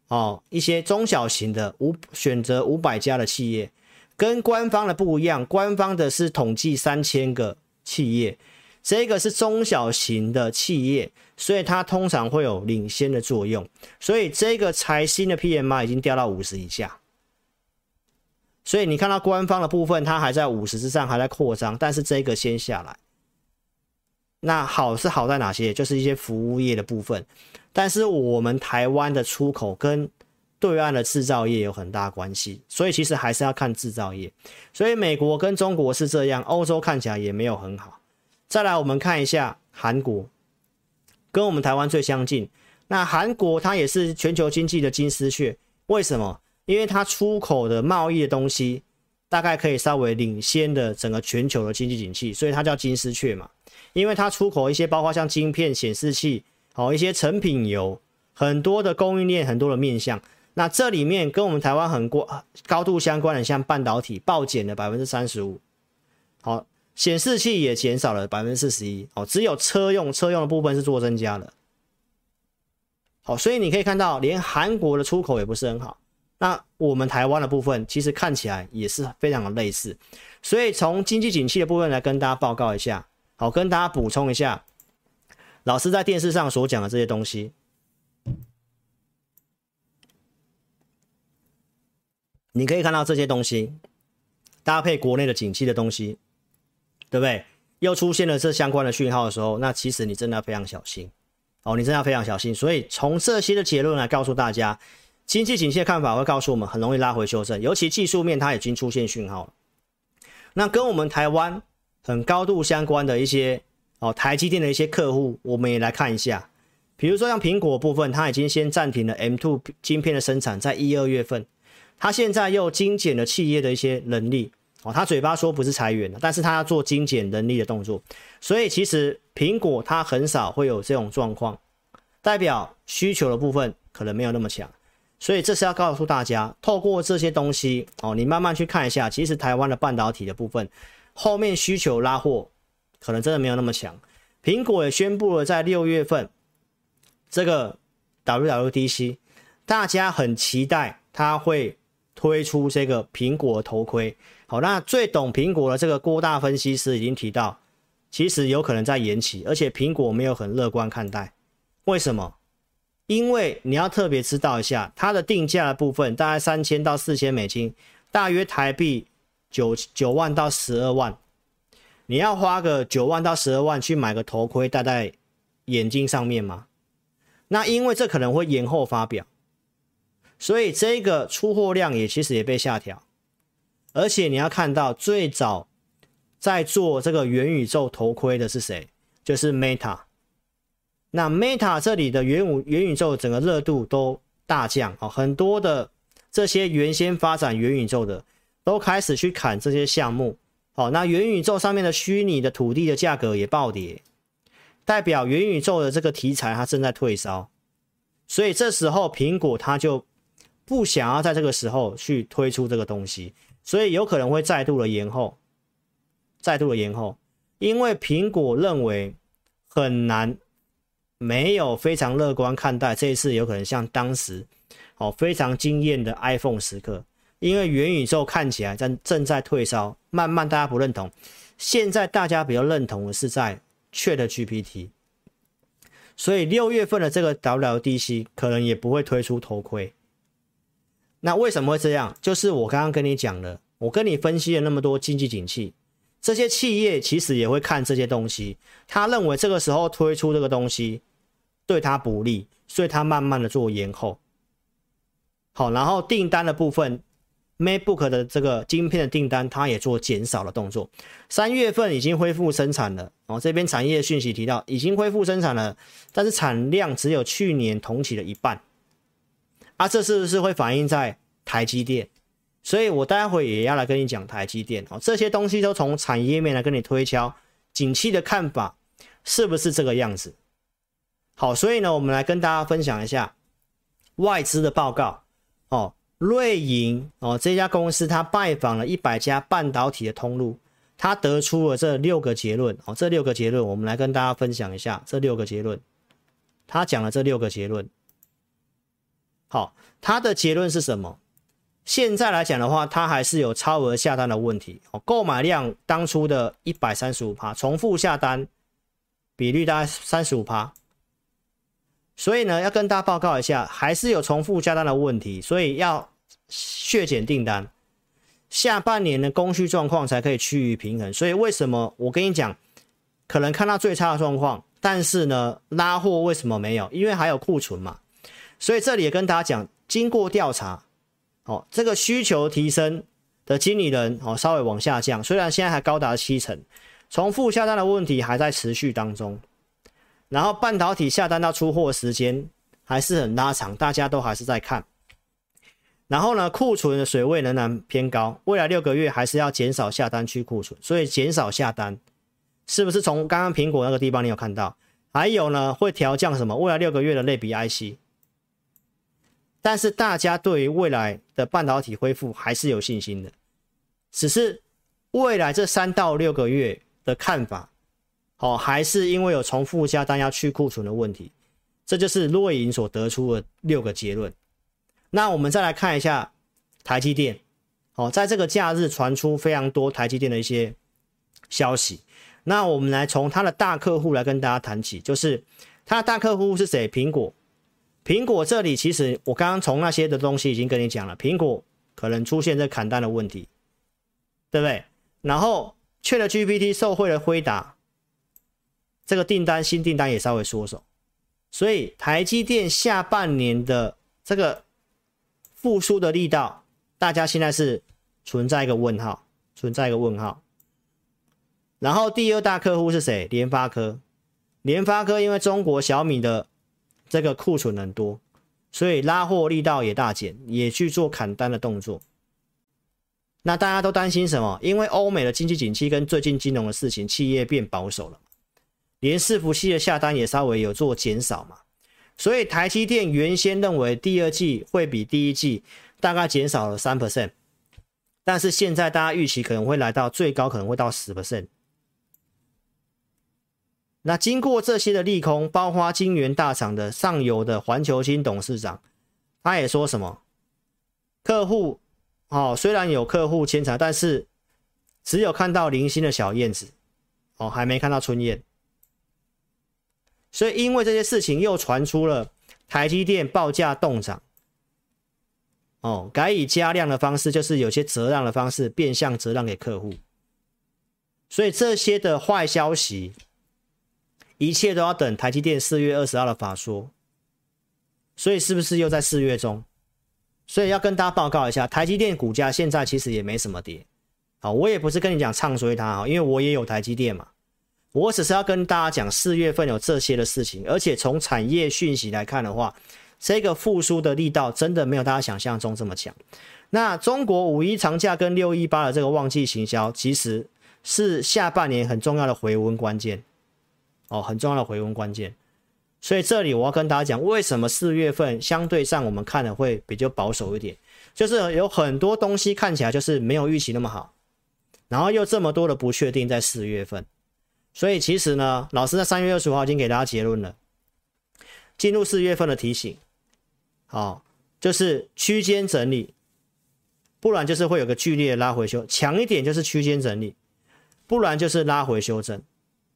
哦，一些中小型的五选择五百家的企业，跟官方的不一样，官方的是统计三千个企业，这个是中小型的企业，所以它通常会有领先的作用。所以这个财新的 PMI 已经掉到五十以下，所以你看到官方的部分，它还在五十之上，还在扩张，但是这个先下来。那好是好在哪些？就是一些服务业的部分，但是我们台湾的出口跟对岸的制造业有很大关系，所以其实还是要看制造业。所以美国跟中国是这样，欧洲看起来也没有很好。再来，我们看一下韩国，跟我们台湾最相近。那韩国它也是全球经济的金丝雀，为什么？因为它出口的贸易的东西大概可以稍微领先的整个全球的经济景气，所以它叫金丝雀嘛。因为它出口一些，包括像晶片、显示器，好一些成品油，很多的供应链，很多的面向。那这里面跟我们台湾很过高度相关的，像半导体暴减了百分之三十五，好，显示器也减少了百分之四十一，哦，只有车用车用的部分是做增加的。好，所以你可以看到，连韩国的出口也不是很好。那我们台湾的部分，其实看起来也是非常的类似。所以从经济景气的部分来跟大家报告一下。好，跟大家补充一下，老师在电视上所讲的这些东西，你可以看到这些东西搭配国内的景气的东西，对不对？又出现了这相关的讯号的时候，那其实你真的要非常小心哦，你真的要非常小心。所以从这些的结论来告诉大家，经济景气的看法会告诉我们，很容易拉回修正，尤其技术面它已经出现讯号了。那跟我们台湾。很高度相关的一些哦，台积电的一些客户，我们也来看一下。比如说像苹果部分，它已经先暂停了 M2 晶片的生产，在一二月份，它现在又精简了企业的一些能力哦。它嘴巴说不是裁员了，但是它要做精简能力的动作。所以其实苹果它很少会有这种状况，代表需求的部分可能没有那么强。所以这是要告诉大家，透过这些东西哦，你慢慢去看一下，其实台湾的半导体的部分。后面需求拉货可能真的没有那么强。苹果也宣布了，在六月份这个 WWDC，大家很期待它会推出这个苹果头盔。好，那最懂苹果的这个郭大分析师已经提到，其实有可能在延期，而且苹果没有很乐观看待。为什么？因为你要特别知道一下，它的定价的部分大概三千到四千美金，大约台币。九九万到十二万，你要花个九万到十二万去买个头盔戴在眼睛上面吗？那因为这可能会延后发表，所以这个出货量也其实也被下调。而且你要看到最早在做这个元宇宙头盔的是谁？就是 Meta。那 Meta 这里的元宇元宇宙整个热度都大降啊，很多的这些原先发展元宇宙的。都开始去砍这些项目，好，那元宇宙上面的虚拟的土地的价格也暴跌，代表元宇宙的这个题材它正在退烧，所以这时候苹果它就不想要在这个时候去推出这个东西，所以有可能会再度的延后，再度的延后，因为苹果认为很难，没有非常乐观看待这一次有可能像当时哦非常惊艳的 iPhone 时刻，因为元宇宙看起来正正在退烧，慢慢大家不认同，现在大家比较认同的是在 ChatGPT。所以六月份的这个 WDC 可能也不会推出头盔。那为什么会这样？就是我刚刚跟你讲了，我跟你分析了那么多经济景气，这些企业其实也会看这些东西。他认为这个时候推出这个东西对他不利，所以他慢慢的做延后。好，然后订单的部分。MacBook 的这个晶片的订单，它也做减少的动作。三月份已经恢复生产了哦，这边产业讯息提到已经恢复生产了，但是产量只有去年同期的一半。啊，这是不是会反映在台积电？所以我待会也要来跟你讲台积电哦，这些东西都从产业面来跟你推敲景气的看法是不是这个样子？好，所以呢，我们来跟大家分享一下外资的报告哦。瑞银哦，这家公司他拜访了一百家半导体的通路，他得出了这六个结论哦。这六个结论，我们来跟大家分享一下这六个结论。他讲了这六个结论。好，他的结论是什么？现在来讲的话，他还是有超额下单的问题哦。购买量当初的一百三十五趴，重复下单比率大概三十五趴。所以呢，要跟大家报告一下，还是有重复下单的问题，所以要削减订单。下半年的供需状况才可以趋于平衡。所以为什么我跟你讲，可能看到最差的状况，但是呢，拉货为什么没有？因为还有库存嘛。所以这里也跟大家讲，经过调查，哦，这个需求提升的经理人哦，稍微往下降，虽然现在还高达七成，重复下单的问题还在持续当中。然后半导体下单到出货时间还是很拉长，大家都还是在看。然后呢，库存的水位仍然偏高，未来六个月还是要减少下单去库存，所以减少下单是不是从刚刚苹果那个地方你有看到？还有呢，会调降什么？未来六个月的类比 IC。但是大家对于未来的半导体恢复还是有信心的，只是未来这三到六个月的看法。好，还是因为有重复下单要去库存的问题，这就是洛银所得出的六个结论。那我们再来看一下台积电，好，在这个假日传出非常多台积电的一些消息。那我们来从他的大客户来跟大家谈起，就是他的大客户是谁？苹果。苹果这里其实我刚刚从那些的东西已经跟你讲了，苹果可能出现这砍单的问题，对不对？然后 ChatGPT 受惠了辉达。这个订单新订单也稍微缩手，所以台积电下半年的这个复苏的力道，大家现在是存在一个问号，存在一个问号。然后第二大客户是谁？联发科。联发科因为中国小米的这个库存很多，所以拉货力道也大减，也去做砍单的动作。那大家都担心什么？因为欧美的经济景气跟最近金融的事情，企业变保守了。连伺服器的下单也稍微有做减少嘛，所以台积电原先认为第二季会比第一季大概减少了三 percent，但是现在大家预期可能会来到最高可能会到十 percent。那经过这些的利空，包括晶圆大厂的上游的环球晶董事长，他也说什么？客户哦，虽然有客户牵扯，但是只有看到零星的小燕子哦，还没看到春燕。所以，因为这些事情又传出了台积电报价动涨，哦，改以加量的方式，就是有些折让的方式，变相折让给客户。所以这些的坏消息，一切都要等台积电四月二十号的法说。所以是不是又在四月中？所以要跟大家报告一下，台积电股价现在其实也没什么跌。好，我也不是跟你讲唱衰它啊，因为我也有台积电嘛。我只是要跟大家讲，四月份有这些的事情，而且从产业讯息来看的话，这个复苏的力道真的没有大家想象中这么强。那中国五一长假跟六一八的这个旺季行销，其实是下半年很重要的回温关键哦，很重要的回温关键。所以这里我要跟大家讲，为什么四月份相对上我们看的会比较保守一点，就是有很多东西看起来就是没有预期那么好，然后又这么多的不确定在四月份，所以其实呢，老师在三月二十五号已经给大家结论了，进入四月份的提醒，好，就是区间整理，不然就是会有个剧烈的拉回修，强一点就是区间整理。不然就是拉回修正，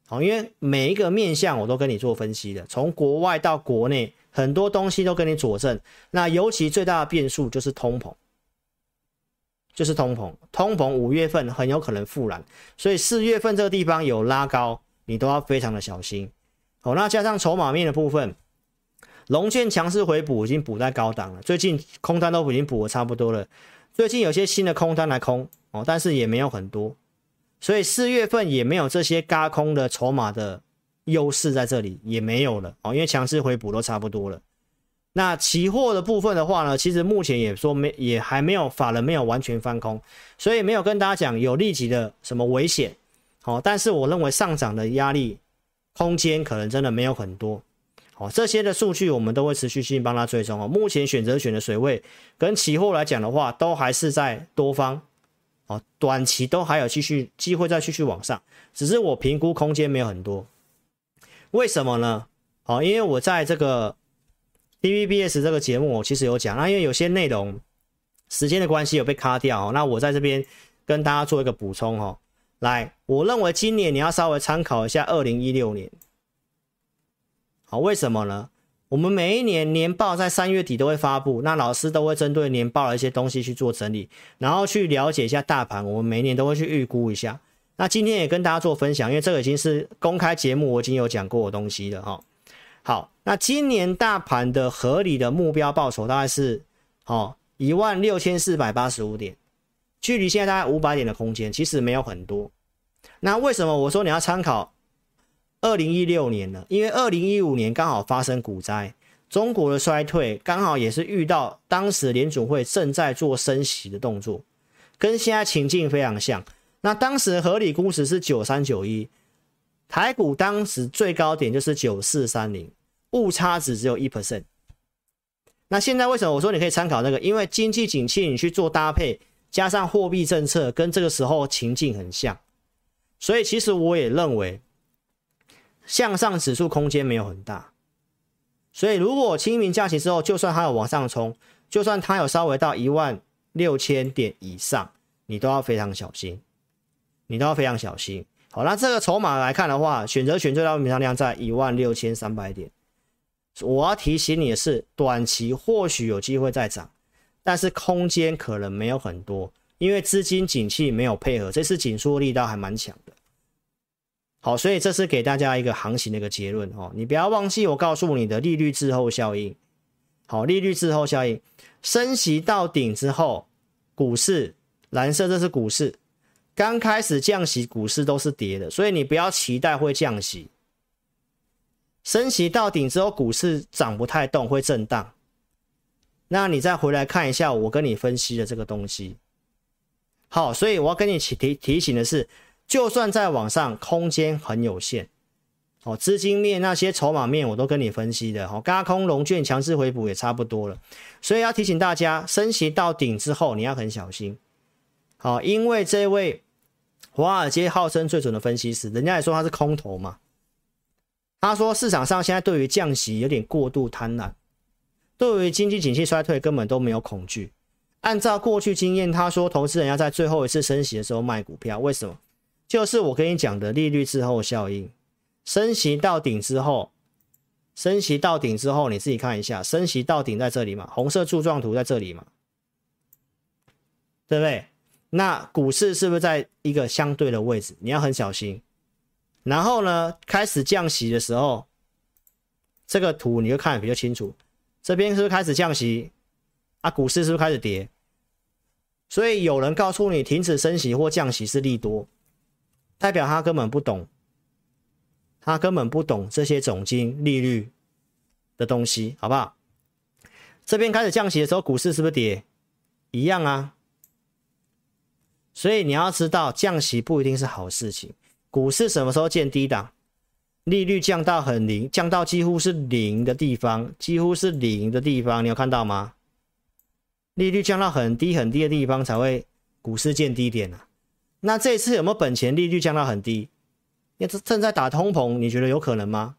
好，因为每一个面向我都跟你做分析的，从国外到国内，很多东西都跟你佐证。那尤其最大的变数就是通膨，就是通膨，通膨五月份很有可能复燃，所以四月份这个地方有拉高，你都要非常的小心。好，那加上筹码面的部分，龙券强势回补已经补在高档了，最近空单都已经补的差不多了，最近有些新的空单来空哦，但是也没有很多。所以四月份也没有这些嘎空的筹码的优势在这里也没有了哦，因为强势回补都差不多了。那期货的部分的话呢，其实目前也说没也还没有法人没有完全翻空，所以没有跟大家讲有立即的什么危险。好，但是我认为上涨的压力空间可能真的没有很多。好，这些的数据我们都会持续性帮他追踪哦。目前选择权的水位跟期货来讲的话，都还是在多方。哦，短期都还有继续机会再继续往上，只是我评估空间没有很多。为什么呢？哦，因为我在这个 TVBS 这个节目，我其实有讲，那因为有些内容时间的关系有被卡掉，哦，那我在这边跟大家做一个补充哦。来，我认为今年你要稍微参考一下二零一六年。好，为什么呢？我们每一年年报在三月底都会发布，那老师都会针对年报的一些东西去做整理，然后去了解一下大盘。我们每年都会去预估一下。那今天也跟大家做分享，因为这个已经是公开节目，我已经有讲过的东西了哈。好，那今年大盘的合理的目标报酬大概是哦一万六千四百八十五点，距离现在大概五百点的空间，其实没有很多。那为什么我说你要参考？二零一六年呢，因为二零一五年刚好发生股灾，中国的衰退刚好也是遇到当时联准会正在做升息的动作，跟现在情境非常像。那当时合理估值是九三九一，台股当时最高点就是九四三零，误差值只有一 percent。那现在为什么我说你可以参考那个？因为经济景气你去做搭配，加上货币政策跟这个时候情境很像，所以其实我也认为。向上指数空间没有很大，所以如果清明假期之后，就算它有往上冲，就算它有稍微到一万六千点以上，你都要非常小心，你都要非常小心。好，那这个筹码来看的话，选择权最大平仓量在一万六千三百点。我要提醒你的是，短期或许有机会再涨，但是空间可能没有很多，因为资金景气没有配合，这次紧缩力道还蛮强的。好，所以这是给大家一个行情的一个结论哦。你不要忘记我告诉你的利率滞后效应。好，利率滞后效应，升息到顶之后，股市蓝色这是股市，刚开始降息，股市都是跌的，所以你不要期待会降息。升息到顶之后，股市涨不太动，会震荡。那你再回来看一下我跟你分析的这个东西。好，所以我要跟你提提提醒的是。就算在往上，空间很有限，哦，资金面那些筹码面我都跟你分析的，哦，轧空融券强势回补也差不多了，所以要提醒大家，升息到顶之后你要很小心，好，因为这位华尔街号称最准的分析师，人家也说他是空头嘛，他说市场上现在对于降息有点过度贪婪，对于经济景气衰退根本都没有恐惧，按照过去经验，他说投资人要在最后一次升息的时候卖股票，为什么？就是我跟你讲的利率滞后效应，升息到顶之后，升息到顶之后，你自己看一下，升息到顶在这里嘛，红色柱状图在这里嘛，对不对？那股市是不是在一个相对的位置？你要很小心。然后呢，开始降息的时候，这个图你就看比较清楚，这边是不是开始降息啊？股市是不是开始跌？所以有人告诉你停止升息或降息是利多。代表他根本不懂，他根本不懂这些总金利率的东西，好不好？这边开始降息的时候，股市是不是跌？一样啊。所以你要知道，降息不一定是好事情。股市什么时候见低档？利率降到很零，降到几乎是零的地方，几乎是零的地方，你有看到吗？利率降到很低很低的地方才会股市见低点啊。那这次有没有本钱利率降到很低？因为正在打通膨，你觉得有可能吗？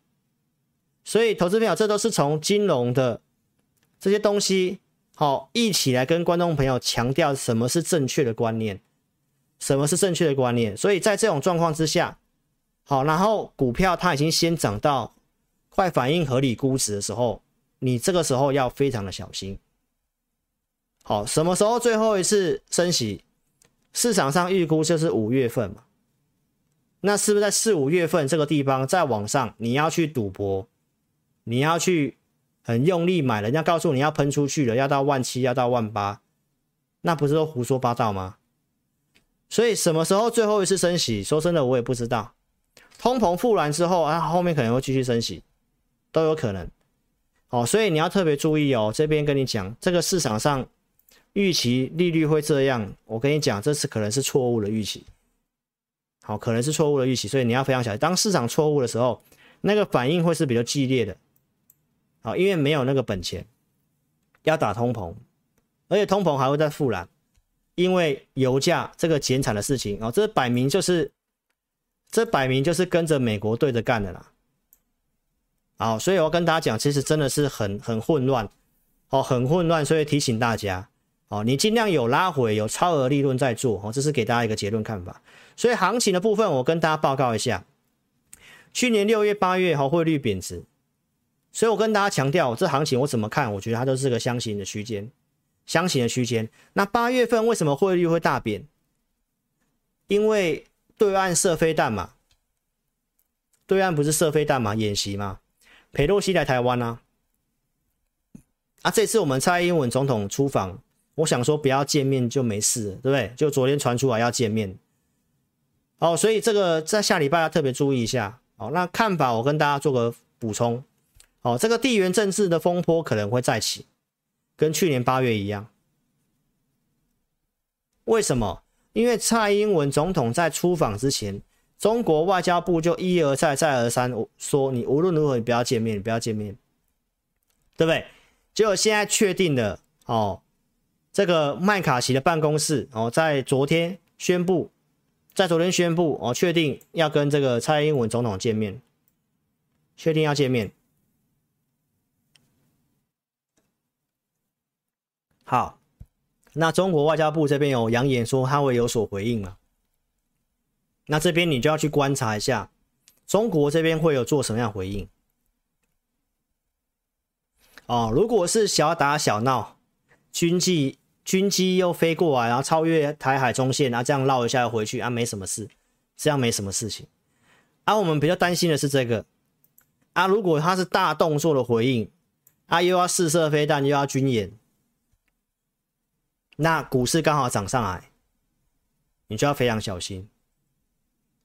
所以，投资朋友，这都是从金融的这些东西，好一起来跟观众朋友强调什么是正确的观念，什么是正确的观念。所以在这种状况之下，好，然后股票它已经先涨到快反映合理估值的时候，你这个时候要非常的小心。好，什么时候最后一次升息？市场上预估就是五月份嘛。那是不是在四五月份这个地方再往上，你要去赌博？你要去很用力买，人家告诉你要喷出去了，要到万七，要到万八，那不是都胡说八道吗？所以什么时候最后一次升息？说真的，我也不知道。通膨复燃之后啊，后面可能会继续升息，都有可能。哦，所以你要特别注意哦。这边跟你讲，这个市场上预期利率会这样，我跟你讲，这次可能是错误的预期。好，可能是错误的预期，所以你要非常小心。当市场错误的时候，那个反应会是比较激烈的。好，因为没有那个本钱要打通膨，而且通膨还会再复燃，因为油价这个减产的事情哦，这摆明就是，这摆明就是跟着美国对着干的啦。好，所以我要跟大家讲，其实真的是很很混乱，哦，很混乱，所以提醒大家，哦，你尽量有拉回，有超额利润在做，哦，这是给大家一个结论看法。所以行情的部分，我跟大家报告一下，去年六月、八月，哈，汇率贬值。所以我跟大家强调，这行情我怎么看？我觉得它都是个箱型的区间，箱型的区间。那八月份为什么汇率会大贬？因为对岸射飞弹嘛，对岸不是射飞弹嘛，演习嘛，裴洛西来台湾啊。啊，这次我们蔡英文总统出访，我想说不要见面就没事，对不对？就昨天传出来要见面。哦，所以这个在下礼拜要特别注意一下。哦，那看法我跟大家做个补充。哦，这个地缘政治的风波可能会再起，跟去年八月一样。为什么？因为蔡英文总统在出访之前，中国外交部就一而再、再而三说：“你无论如何，你不要见面，你不要见面，对不对？”结果现在确定了，哦，这个麦卡锡的办公室哦，在昨天宣布，在昨天宣布哦，确定要跟这个蔡英文总统见面，确定要见面。好，那中国外交部这边有扬言说他会有所回应了。那这边你就要去观察一下，中国这边会有做什么样回应？哦，如果是小打小闹，军机军机又飞过来，然后超越台海中线，然后这样绕一下又回去啊，没什么事，这样没什么事情。啊，我们比较担心的是这个啊，如果他是大动作的回应，啊，又要试射飞弹，又要军演。那股市刚好涨上来，你就要非常小心，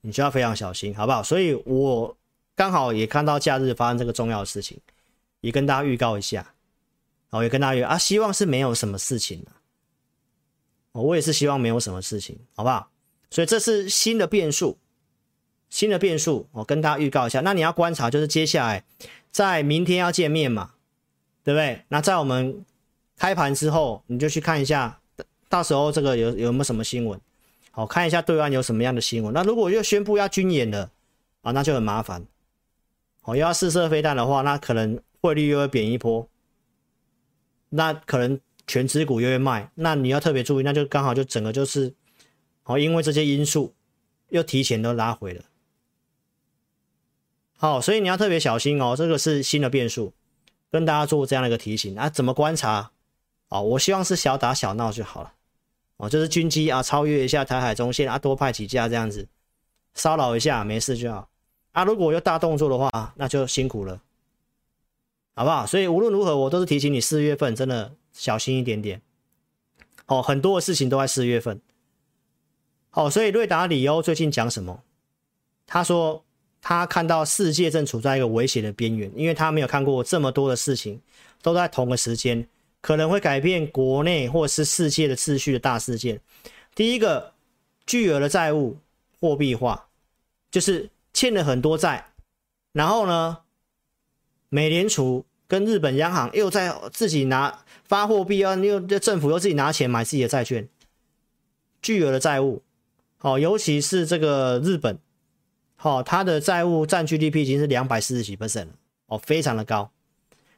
你就要非常小心，好不好？所以我刚好也看到假日发生这个重要的事情，也跟大家预告一下，哦，也跟大家预告啊，希望是没有什么事情的，我也是希望没有什么事情，好不好？所以这是新的变数，新的变数，我跟大家预告一下。那你要观察，就是接下来在明天要见面嘛，对不对？那在我们。开盘之后，你就去看一下，到时候这个有有没有什么新闻？好，看一下对岸有什么样的新闻。那如果又宣布要军演了啊，那就很麻烦。哦，又要试射飞弹的话，那可能汇率又会贬一波，那可能权值股又会卖。那你要特别注意，那就刚好就整个就是，哦，因为这些因素又提前都拉回了。好，所以你要特别小心哦，这个是新的变数，跟大家做这样的一个提醒啊，怎么观察？哦，我希望是小打小闹就好了，哦，就是军机啊，超越一下台海中线啊，多派几架这样子，骚扰一下没事就好啊。如果有大动作的话，那就辛苦了，好不好？所以无论如何，我都是提醒你，四月份真的小心一点点。哦，很多的事情都在四月份。好，所以瑞达里欧最近讲什么？他说他看到世界正处在一个危险的边缘，因为他没有看过这么多的事情都在同个时间。可能会改变国内或是世界的秩序的大事件。第一个，巨额的债务货币化，就是欠了很多债，然后呢，美联储跟日本央行又在自己拿发货币啊，又政府又自己拿钱买自己的债券，巨额的债务。好，尤其是这个日本，好，它的债务占 GDP 已经是两百四十几 percent 了，哦，非常的高。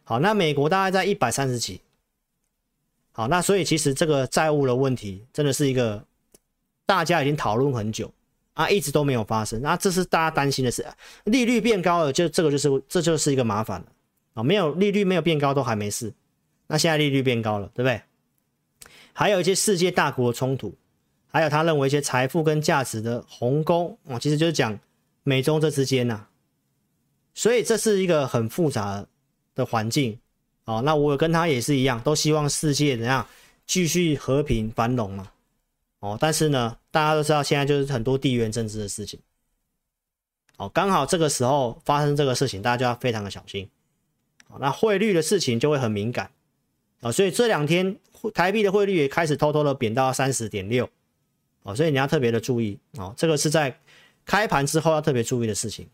好，那美国大概在一百三十几。好，那所以其实这个债务的问题真的是一个大家已经讨论很久啊，一直都没有发生。那这是大家担心的事，利率变高了，就这个就是这就是一个麻烦了啊。没有利率没有变高都还没事，那现在利率变高了，对不对？还有一些世界大国的冲突。还有他认为一些财富跟价值的鸿沟哦，其实就是讲美中这之间呐，所以这是一个很复杂的环境哦。那我跟他也是一样，都希望世界怎样继续和平繁荣嘛哦。但是呢，大家都知道现在就是很多地缘政治的事情哦，刚好这个时候发生这个事情，大家就要非常的小心。那汇率的事情就会很敏感啊，所以这两天台币的汇率也开始偷偷的贬到三十点六。哦，所以你要特别的注意哦，这个是在开盘之后要特别注意的事情。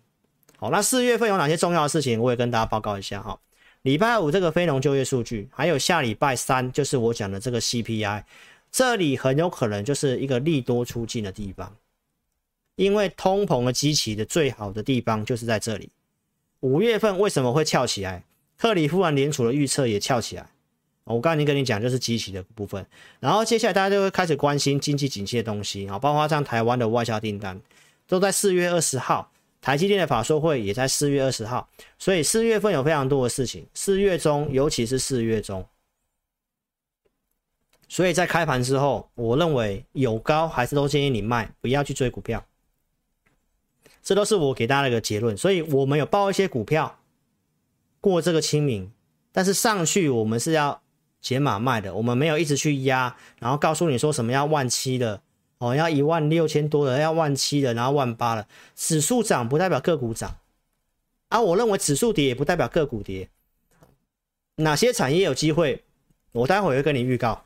好，那四月份有哪些重要的事情，我也跟大家报告一下哈。礼拜五这个非农就业数据，还有下礼拜三就是我讲的这个 CPI，这里很有可能就是一个利多出尽的地方，因为通膨的基期的最好的地方就是在这里。五月份为什么会翘起来？克里夫兰联储的预测也翘起来。我刚才已经跟你讲，就是基期的部分，然后接下来大家就会开始关心经济景气的东西啊，包括像台湾的外销订单，都在四月二十号，台积电的法说会也在四月二十号，所以四月份有非常多的事情，四月中尤其是四月中，所以在开盘之后，我认为有高还是都建议你卖，不要去追股票，这都是我给大家的一个结论，所以我们有报一些股票过这个清明，但是上去我们是要。解码卖的，我们没有一直去压，然后告诉你说什么要万七的哦，要一万六千多的，要万七的，然后万八的。指数涨不代表个股涨啊，我认为指数跌也不代表个股跌。哪些产业有机会，我待会会跟你预告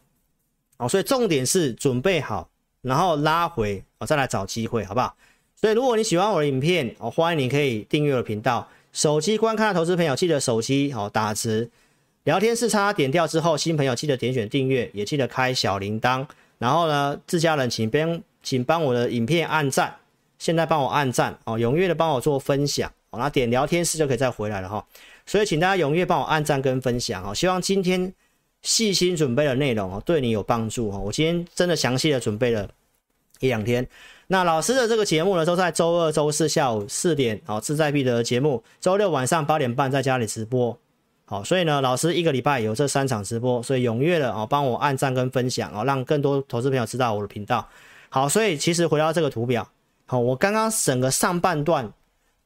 哦。所以重点是准备好，然后拉回哦，再来找机会，好不好？所以如果你喜欢我的影片哦，欢迎你可以订阅我的频道。手机观看投资朋友记得手机哦打字。聊天室叉点掉之后，新朋友记得点选订阅，也记得开小铃铛。然后呢，自家人请边请帮我的影片按赞，现在帮我按赞哦，踊跃的帮我做分享哦，那点聊天室就可以再回来了哈。所以请大家踊跃帮我按赞跟分享哦，希望今天细心准备的内容哦，对你有帮助哦。我今天真的详细的准备了一两天。那老师的这个节目呢，都在周二、周四下午四点哦，志在必得的节目，周六晚上八点半在家里直播。好，所以呢，老师一个礼拜有这三场直播，所以踊跃的哦，帮我按赞跟分享哦，让更多投资朋友知道我的频道。好，所以其实回到这个图表，好，我刚刚整个上半段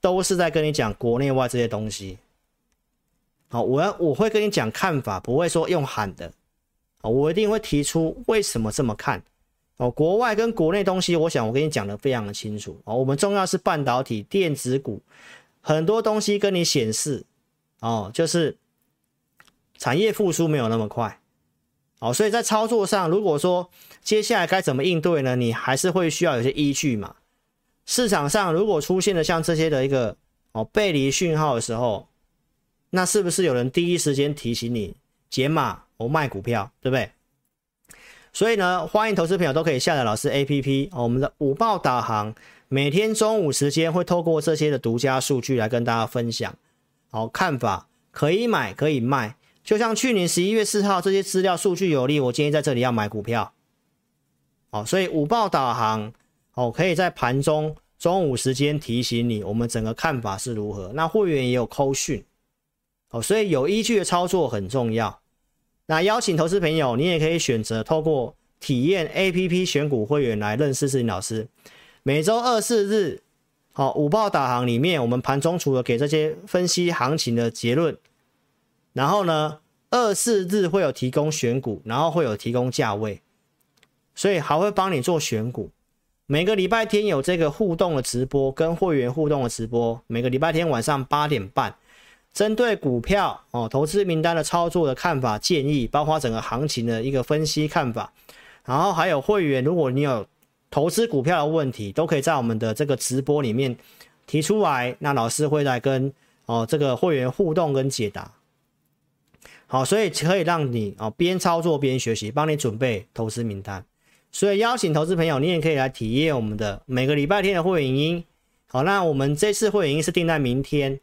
都是在跟你讲国内外这些东西。好，我要我会跟你讲看法，不会说用喊的。好，我一定会提出为什么这么看。哦，国外跟国内东西，我想我跟你讲的非常的清楚。哦，我们重要是半导体、电子股，很多东西跟你显示，哦，就是。产业复苏没有那么快，好，所以在操作上，如果说接下来该怎么应对呢？你还是会需要有些依据嘛。市场上如果出现了像这些的一个哦背离讯号的时候，那是不是有人第一时间提醒你解码我卖股票，对不对？所以呢，欢迎投资朋友都可以下载老师 APP，哦我们的午报导航，每天中午时间会透过这些的独家数据来跟大家分享，好，看法可以买可以卖。就像去年十一月四号，这些资料数据有利，我建议在这里要买股票。好，所以午报导航，哦，可以在盘中中午时间提醒你，我们整个看法是如何。那会员也有扣讯，哦，所以有依据的操作很重要。那邀请投资朋友，你也可以选择透过体验 APP 选股会员来认识世锦老师。每周二四日，好，午报导航里面，我们盘中除了给这些分析行情的结论。然后呢，二四日会有提供选股，然后会有提供价位，所以还会帮你做选股。每个礼拜天有这个互动的直播，跟会员互动的直播。每个礼拜天晚上八点半，针对股票哦，投资名单的操作的看法建议，包括整个行情的一个分析看法。然后还有会员，如果你有投资股票的问题，都可以在我们的这个直播里面提出来，那老师会来跟哦这个会员互动跟解答。好，所以可以让你哦边操作边学习，帮你准备投资名单。所以邀请投资朋友，你也可以来体验我们的每个礼拜天的会员营。好，那我们这次会员营是定在明天。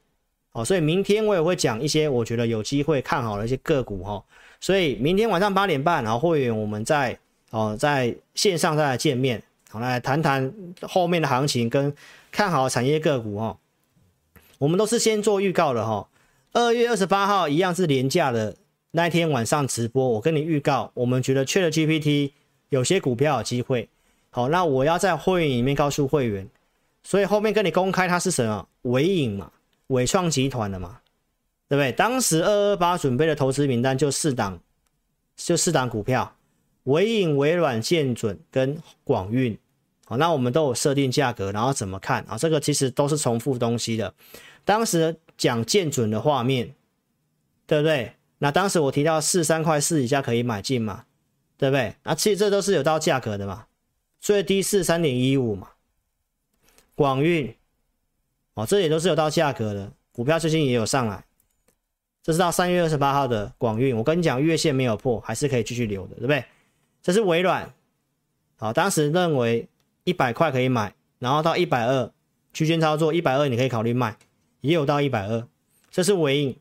好，所以明天我也会讲一些我觉得有机会看好的一些个股哈。所以明天晚上八点半，然后会员我们在哦在线上再来见面，好来谈谈后面的行情跟看好产业个股哈。我们都是先做预告的哈。二月二十八号一样是廉价的那天晚上直播，我跟你预告，我们觉得 ChatGPT。有些股票有机会，好，那我要在会员里面告诉会员，所以后面跟你公开它是什么，伟影嘛，伟创集团的嘛，对不对？当时二二八准备的投资名单就四档，就四档股票，伟影、微软、建准跟广运，好，那我们都有设定价格，然后怎么看啊？这个其实都是重复东西的。当时讲建准的画面，对不对？那当时我提到四三块四以下可以买进嘛？对不对？那其实这都是有到价格的嘛，最低是三点一五嘛。广运哦，这也都是有到价格的，股票最近也有上来。这是到三月二十八号的广运，我跟你讲，月线没有破，还是可以继续留的，对不对？这是微软，好，当时认为一百块可以买，然后到一百二区间操作，一百二你可以考虑卖，也有到一百二。这是纬颖，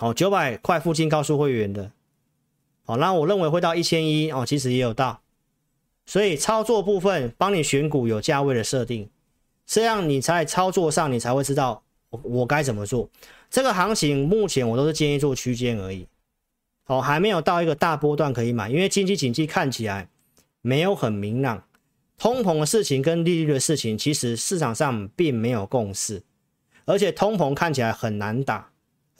好，九百块附近告诉会员的。好，那我认为会到一千一哦，其实也有到，所以操作部分帮你选股有价位的设定，这样你在操作上你才会知道我我该怎么做。这个行情目前我都是建议做区间而已，哦，还没有到一个大波段可以买，因为经济景气看起来没有很明朗，通膨的事情跟利率的事情其实市场上并没有共识，而且通膨看起来很难打，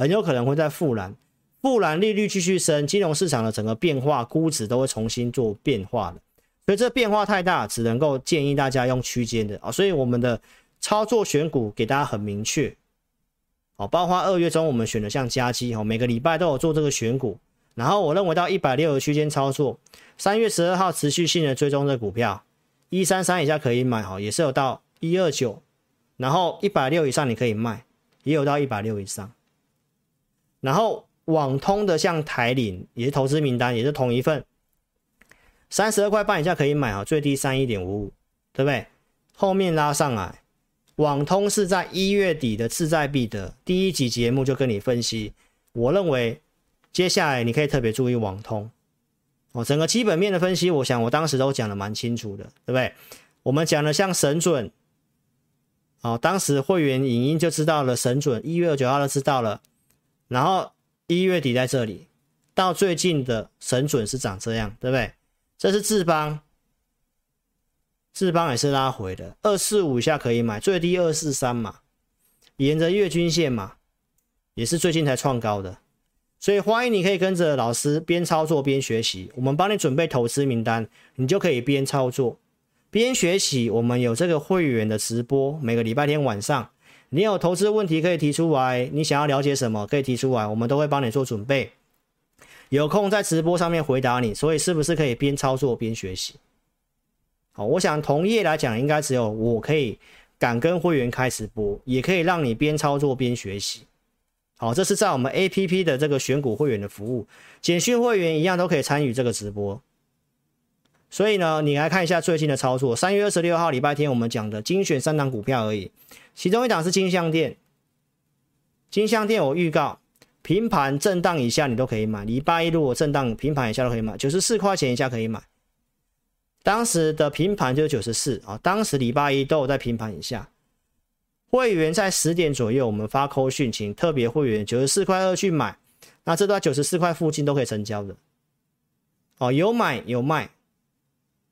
很有可能会在复燃。不然利率继续升，金融市场的整个变化，估值都会重新做变化的，所以这变化太大，只能够建议大家用区间的啊。所以我们的操作选股给大家很明确，哦，包括二月中我们选的像嘉基哦，每个礼拜都有做这个选股，然后我认为到一百六的区间操作，三月十二号持续性的追踪这股票，一三三以下可以买哈，也是有到一二九，然后一百六以上你可以卖，也有到一百六以上，然后。网通的像台领也是投资名单，也是同一份，三十二块半以下可以买啊，最低三一点五五，对不对？后面拉上来，网通是在一月底的志在必得第一集节目就跟你分析，我认为接下来你可以特别注意网通哦，整个基本面的分析，我想我当时都讲的蛮清楚的，对不对？我们讲的像神准，哦，当时会员影音就知道了神准，一月二九号就知道了，然后。一月底在这里，到最近的神准是长这样，对不对？这是智邦，智邦也是拉回的，二四五以下可以买，最低二四三嘛，沿着月均线嘛，也是最近才创高的，所以欢迎你可以跟着老师边操作边学习，我们帮你准备投资名单，你就可以边操作边学习。我们有这个会员的直播，每个礼拜天晚上。你有投资问题可以提出来，你想要了解什么可以提出来，我们都会帮你做准备。有空在直播上面回答你，所以是不是可以边操作边学习？好，我想同业来讲，应该只有我可以敢跟会员开直播，也可以让你边操作边学习。好，这是在我们 APP 的这个选股会员的服务，简讯会员一样都可以参与这个直播。所以呢，你来看一下最近的操作。三月二十六号礼拜天，我们讲的精选三档股票而已，其中一档是金像电。金像电我预告，平盘震荡以下你都可以买。礼拜一如果震荡平盘以下都可以买，九十四块钱以下可以买。当时的平盘就是九十四啊，当时礼拜一都有在平盘以下。会员在十点左右，我们发扣讯，请特别会员九十四块二去买，那这段九十四块附近都可以成交的。哦，有买有卖。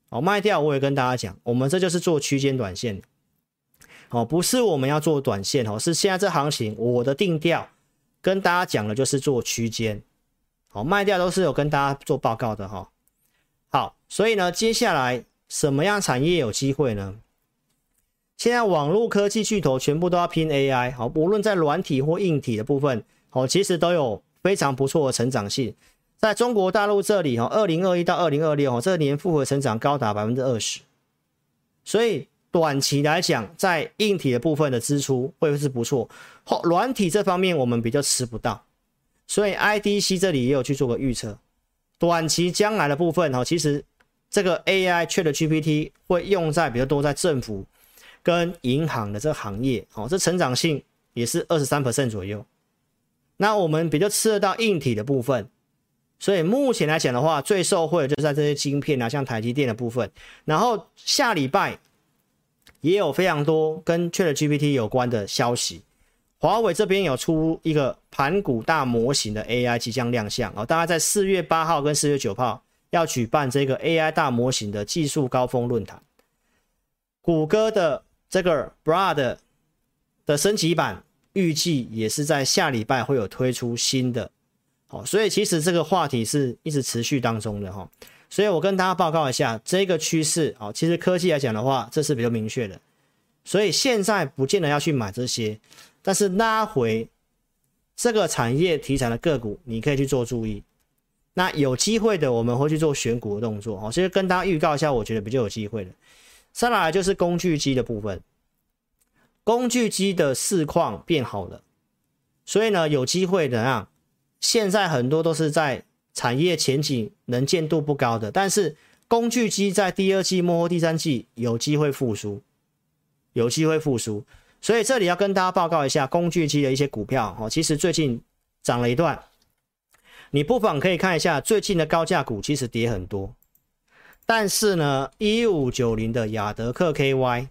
哦，卖掉我也跟大家讲，我们这就是做区间短线，哦，不是我们要做短线哦，是现在这行情我的定调跟大家讲的就是做区间，好，卖掉都是有跟大家做报告的哈。好，所以呢，接下来什么样产业有机会呢？现在网络科技巨头全部都要拼 AI，好，无论在软体或硬体的部分，好，其实都有非常不错的成长性。在中国大陆这里，哈，二零二一到二零二六，哈，这年复合成长高达百分之二十，所以短期来讲，在硬体的部分的支出会是不错？后软体这方面我们比较吃不到，所以 IDC 这里也有去做个预测。短期将来的部分哈，其实这个 AI ChatGPT 会用在比较多在政府跟银行的这个行业哦，这成长性也是二十三 percent 左右。那我们比较吃得到硬体的部分，所以目前来讲的话，最受惠的就是在这些晶片啊，像台积电的部分。然后下礼拜。也有非常多跟 ChatGPT 有关的消息，华为这边有出一个盘古大模型的 AI 即将亮相哦，大概在四月八号跟四月九号要举办这个 AI 大模型的技术高峰论坛。谷歌的这个 BRAD 的升级版预计也是在下礼拜会有推出新的，哦，所以其实这个话题是一直持续当中的哈。所以我跟大家报告一下这个趋势啊，其实科技来讲的话，这是比较明确的。所以现在不见得要去买这些，但是拉回这个产业题材的个股，你可以去做注意。那有机会的，我们会去做选股的动作啊。所以跟大家预告一下，我觉得比较有机会的。再来就是工具机的部分，工具机的市况变好了，所以呢，有机会的啊，现在很多都是在。产业前景能见度不高的，但是工具机在第二季末或第三季有机会复苏，有机会复苏，所以这里要跟大家报告一下工具机的一些股票哦，其实最近涨了一段，你不妨可以看一下最近的高价股其实跌很多，但是呢，一五九零的亚德客 KY，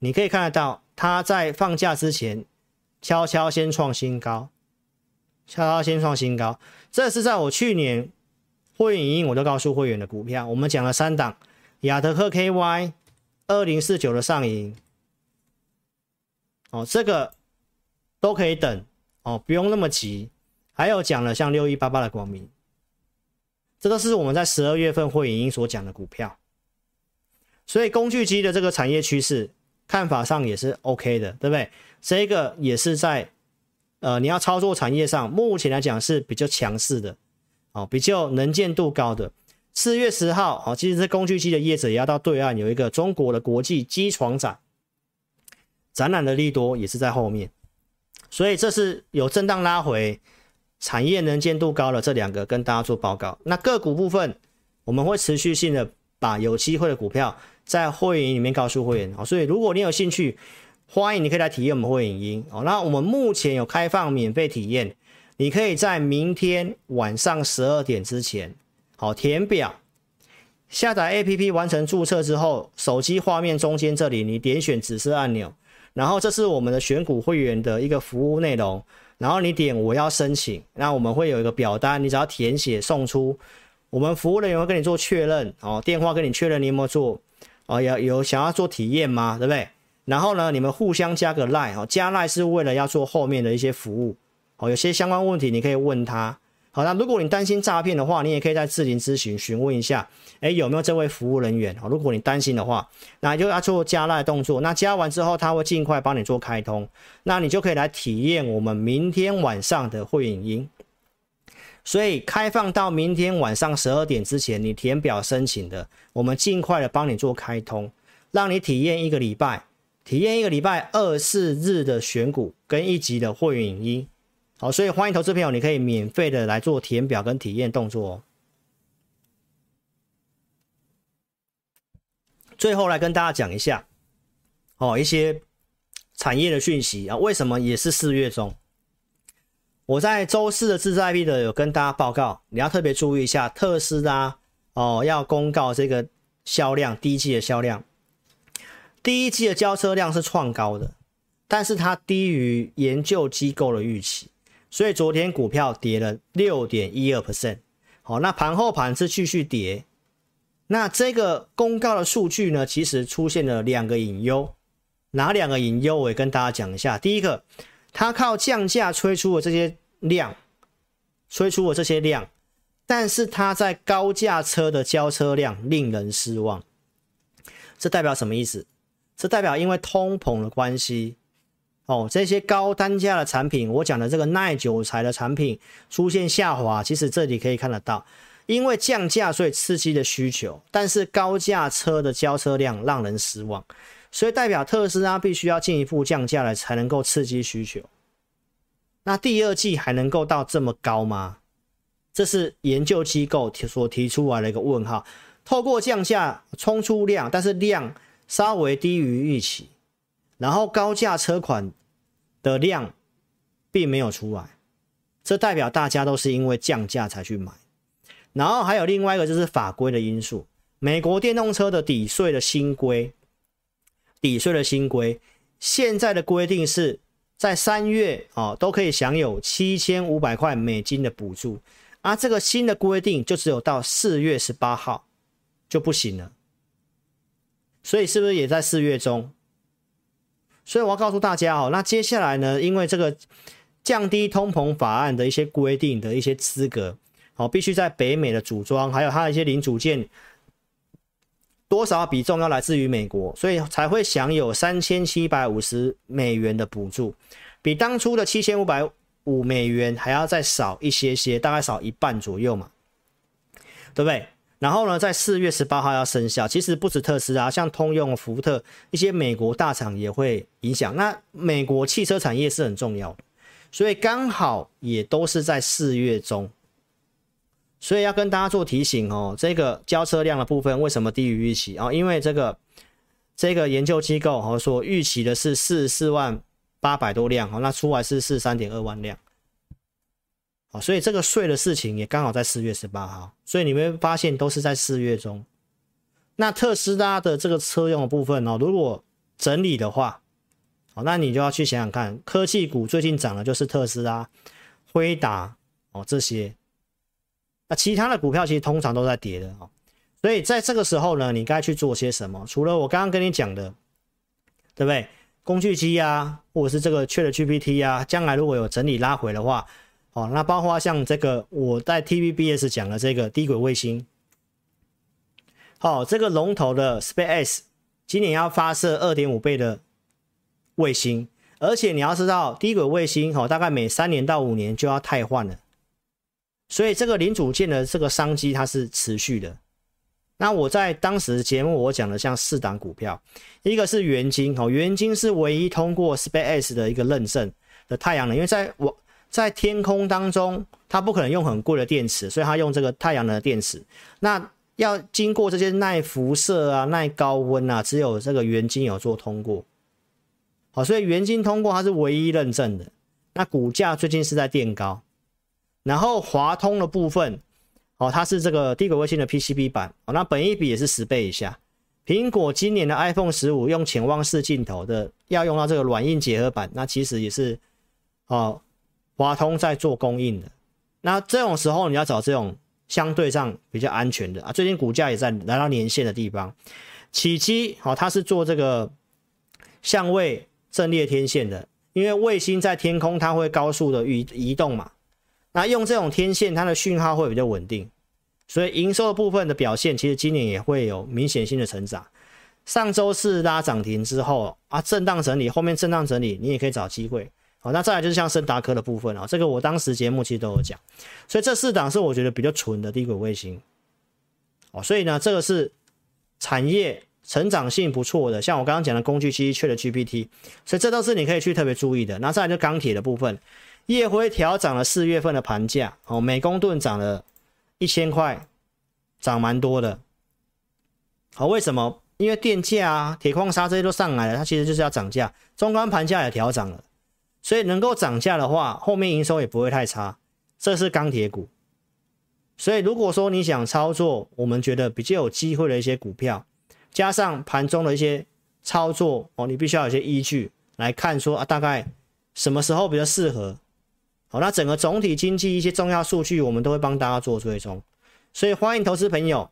你可以看得到它在放假之前悄悄先创新高。悄悄先创新高，这是在我去年会员营，我都告诉会员的股票。我们讲了三档，亚德克 KY 二零四九的上影，哦，这个都可以等哦，不用那么急。还有讲了像六一八八的光明，这都是我们在十二月份会员营所讲的股票。所以工具机的这个产业趋势看法上也是 OK 的，对不对？这个也是在。呃，你要操作产业上，目前来讲是比较强势的，哦，比较能见度高的。四月十号，哦，其实这工具机的业者也要到对岸有一个中国的国际机床展，展览的利多也是在后面，所以这是有震荡拉回，产业能见度高的这两个跟大家做报告。那个股部分，我们会持续性的把有机会的股票在会员里面告诉会员，哦，所以如果你有兴趣。欢迎你可以来体验我们会影音哦。那我们目前有开放免费体验，你可以在明天晚上十二点之前，好填表，下载 APP 完成注册之后，手机画面中间这里你点选指示按钮，然后这是我们的选股会员的一个服务内容，然后你点我要申请，那我们会有一个表单，你只要填写送出，我们服务人员会跟你做确认哦，电话跟你确认你有没有做哦，有有想要做体验吗？对不对？然后呢，你们互相加个 line 哦，加 line 是为了要做后面的一些服务哦，有些相关问题你可以问他。好，那如果你担心诈骗的话，你也可以在智霖咨询询问一下，哎，有没有这位服务人员？哦，如果你担心的话，那就要做加赖动作。那加完之后，他会尽快帮你做开通，那你就可以来体验我们明天晚上的会影音。所以开放到明天晚上十二点之前，你填表申请的，我们尽快的帮你做开通，让你体验一个礼拜。体验一个礼拜二四日的选股跟一级的会员影音，好，所以欢迎投资朋友，你可以免费的来做填表跟体验动作哦。最后来跟大家讲一下，哦，一些产业的讯息啊，为什么也是四月中？我在周四的自在 IP 的有跟大家报告，你要特别注意一下特斯拉哦，要公告这个销量，第一季的销量。第一季的交车量是创高的，但是它低于研究机构的预期，所以昨天股票跌了六点一二 percent。好，那盘后盘是继续跌。那这个公告的数据呢，其实出现了两个隐忧。哪两个隐忧？我也跟大家讲一下。第一个，它靠降价催出了这些量，催出了这些量，但是它在高价车的交车量令人失望。这代表什么意思？这代表因为通膨的关系，哦，这些高单价的产品，我讲的这个耐久材的产品出现下滑，其实这里可以看得到，因为降价所以刺激的需求，但是高价车的交车量让人失望，所以代表特斯拉必须要进一步降价了，才能够刺激需求。那第二季还能够到这么高吗？这是研究机构所提出来的一个问号。透过降价冲出量，但是量稍微低于预期，然后高价车款的量并没有出来，这代表大家都是因为降价才去买。然后还有另外一个就是法规的因素，美国电动车的抵税的新规，抵税的新规，现在的规定是在三月哦都可以享有七千五百块美金的补助，而这个新的规定就只有到四月十八号就不行了，所以是不是也在四月中？所以我要告诉大家哦，那接下来呢，因为这个降低通膨法案的一些规定的一些资格。哦，必须在北美的组装，还有它的一些零组件，多少比重要来自于美国，所以才会享有三千七百五十美元的补助，比当初的七千五百五美元还要再少一些些，大概少一半左右嘛，对不对？然后呢，在四月十八号要生效，其实不止特斯拉，像通用、福特一些美国大厂也会影响。那美国汽车产业是很重要的，所以刚好也都是在四月中。所以要跟大家做提醒哦，这个交车量的部分为什么低于预期啊？因为这个这个研究机构哦说预期的是四十四万八百多辆哦，那出来是四十三点二万辆，哦，所以这个税的事情也刚好在四月十八号，所以你会发现都是在四月中。那特斯拉的这个车用的部分哦，如果整理的话，哦，那你就要去想想看，科技股最近涨的就是特斯拉、辉达哦这些。那其他的股票其实通常都在跌的哦，所以在这个时候呢，你该去做些什么？除了我刚刚跟你讲的，对不对？工具机啊，或者是这个 ChatGPT 啊，将来如果有整理拉回的话，哦，那包括像这个我在 TVBS 讲的这个低轨卫星，好，这个龙头的 SpaceX 今年要发射二点五倍的卫星，而且你要知道低轨卫星哦，大概每三年到五年就要汰换了。所以这个零组件的这个商机它是持续的。那我在当时节目我讲的像四档股票，一个是元晶哦，元晶是唯一通过 SpaceX 的一个认证的太阳能，因为在我在天空当中，它不可能用很贵的电池，所以它用这个太阳能的电池。那要经过这些耐辐射啊、耐高温啊，只有这个元晶有做通过。好，所以元晶通过它是唯一认证的。那股价最近是在垫高。然后华通的部分，哦，它是这个低轨卫星的 PCB 板，哦，那本一比也是十倍以下。苹果今年的 iPhone 十五用潜望式镜头的，要用到这个软硬结合板，那其实也是，哦，华通在做供应的。那这种时候你要找这种相对上比较安全的啊，最近股价也在来到年线的地方。启碁，哦，它是做这个相位阵列天线的，因为卫星在天空它会高速的移移动嘛。那用这种天线，它的讯号会比较稳定，所以营收的部分的表现，其实今年也会有明显性的成长。上周四拉涨停之后啊，震荡整理，后面震荡整理，你也可以找机会。好，那再来就是像升达科的部分啊，这个我当时节目其实都有讲，所以这四档是我觉得比较纯的低轨卫星。哦，所以呢，这个是产业成长性不错的，像我刚刚讲的工具机、ChatGPT，所以这都是你可以去特别注意的。那再来就钢铁的部分。烨辉调涨了四月份的盘价，哦，每公吨涨了一千块，涨蛮多的。好，为什么？因为电价啊、铁矿砂这些都上来了，它其实就是要涨价。中钢盘价也调涨了，所以能够涨价的话，后面营收也不会太差。这是钢铁股，所以如果说你想操作，我们觉得比较有机会的一些股票，加上盘中的一些操作哦，你必须要有些依据来看说啊，大概什么时候比较适合。好，那整个总体经济一些重要数据，我们都会帮大家做追踪，所以欢迎投资朋友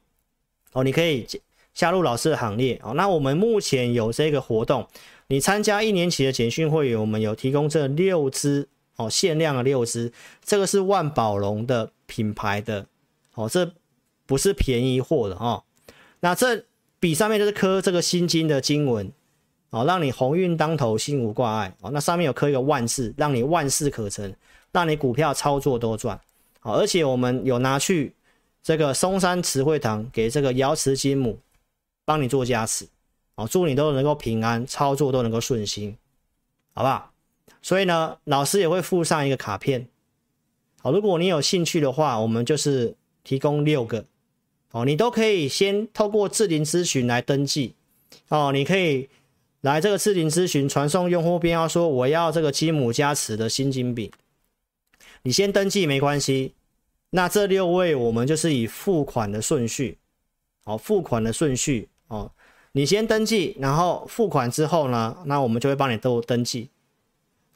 哦，你可以加入老师的行列哦。那我们目前有这个活动，你参加一年期的简讯会员，我们有提供这六支哦，限量的六支，这个是万宝龙的品牌的哦，这不是便宜货的哦。那这笔上面就是刻这个心经的经文哦，让你鸿运当头，心无挂碍哦。那上面有刻一个万事，让你万事可成。让你股票操作多赚，好，而且我们有拿去这个松山慈惠堂给这个瑶池金母帮你做加持，哦，祝你都能够平安，操作都能够顺心，好不好？所以呢，老师也会附上一个卡片，好，如果你有兴趣的话，我们就是提供六个，哦，你都可以先透过智霖咨询来登记，哦，你可以来这个智霖咨询传送用户编号，说我要这个金母加持的心金饼，你先登记没关系，那这六位我们就是以付款的顺序，哦，付款的顺序，哦。你先登记，然后付款之后呢，那我们就会帮你都登记。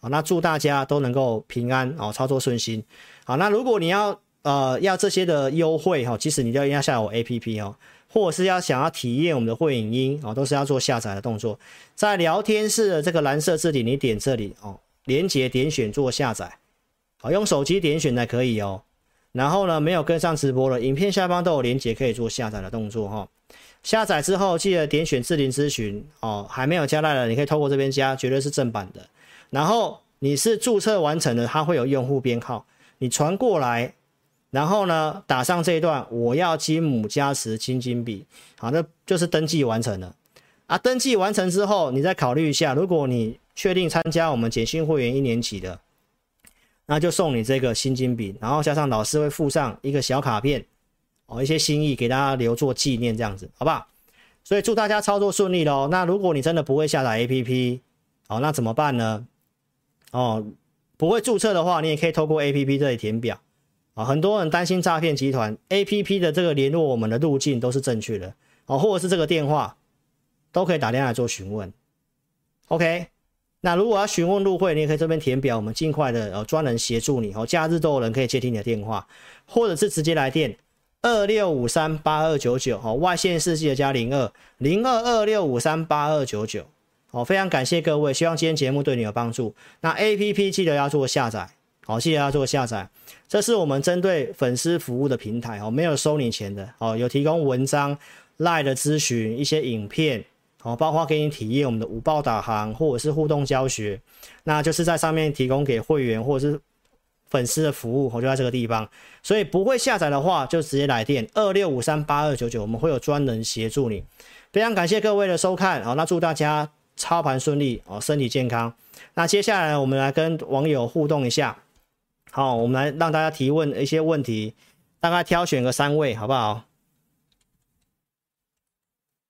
好，那祝大家都能够平安哦，操作顺心。好，那如果你要呃要这些的优惠哈，其实你就要下载我 APP 哦，或者是要想要体验我们的会影音哦，都是要做下载的动作。在聊天室的这个蓝色字体，你点这里哦，连接点选做下载。好，用手机点选的可以哦。然后呢，没有跟上直播的，影片下方都有连接可以做下载的动作哈。下载之后，记得点选智霖咨询哦。还没有加赖的，你可以透过这边加，绝对是正版的。然后你是注册完成的，它会有用户编号，你传过来，然后呢打上这一段，我要金母加持金金币，好，那就是登记完成了啊。登记完成之后，你再考虑一下，如果你确定参加我们简讯会员一年级的，那就送你这个新金币，然后加上老师会附上一个小卡片。哦，一些心意给大家留作纪念，这样子，好不好？所以祝大家操作顺利喽。那如果你真的不会下载 APP，哦，那怎么办呢？哦，不会注册的话，你也可以透过 APP 这里填表。啊、很多人担心诈骗集团，APP 的这个联络我们的路径都是正确的，哦，或者是这个电话都可以打电话来做询问。OK，那如果要询问入会，你也可以这边填表，我们尽快的呃专人协助你。哦，假日都有人可以接听你的电话，或者是直接来电。二六五三八二九九，好，外线世纪的加零二零二二六五三八二九九，好，非常感谢各位，希望今天节目对你有帮助。那 A P P 记得要做下载，好，记得要做下载。这是我们针对粉丝服务的平台，哦，没有收你钱的，哦，有提供文章、赖的咨询、一些影片，哦，包括给你体验我们的五报导航或者是互动教学，那就是在上面提供给会员或者是。粉丝的服务，我就在这个地方，所以不会下载的话，就直接来电二六五三八二九九，我们会有专人协助你。非常感谢各位的收看，好，那祝大家操盘顺利哦，身体健康。那接下来我们来跟网友互动一下，好，我们来让大家提问一些问题，大概挑选个三位，好不好？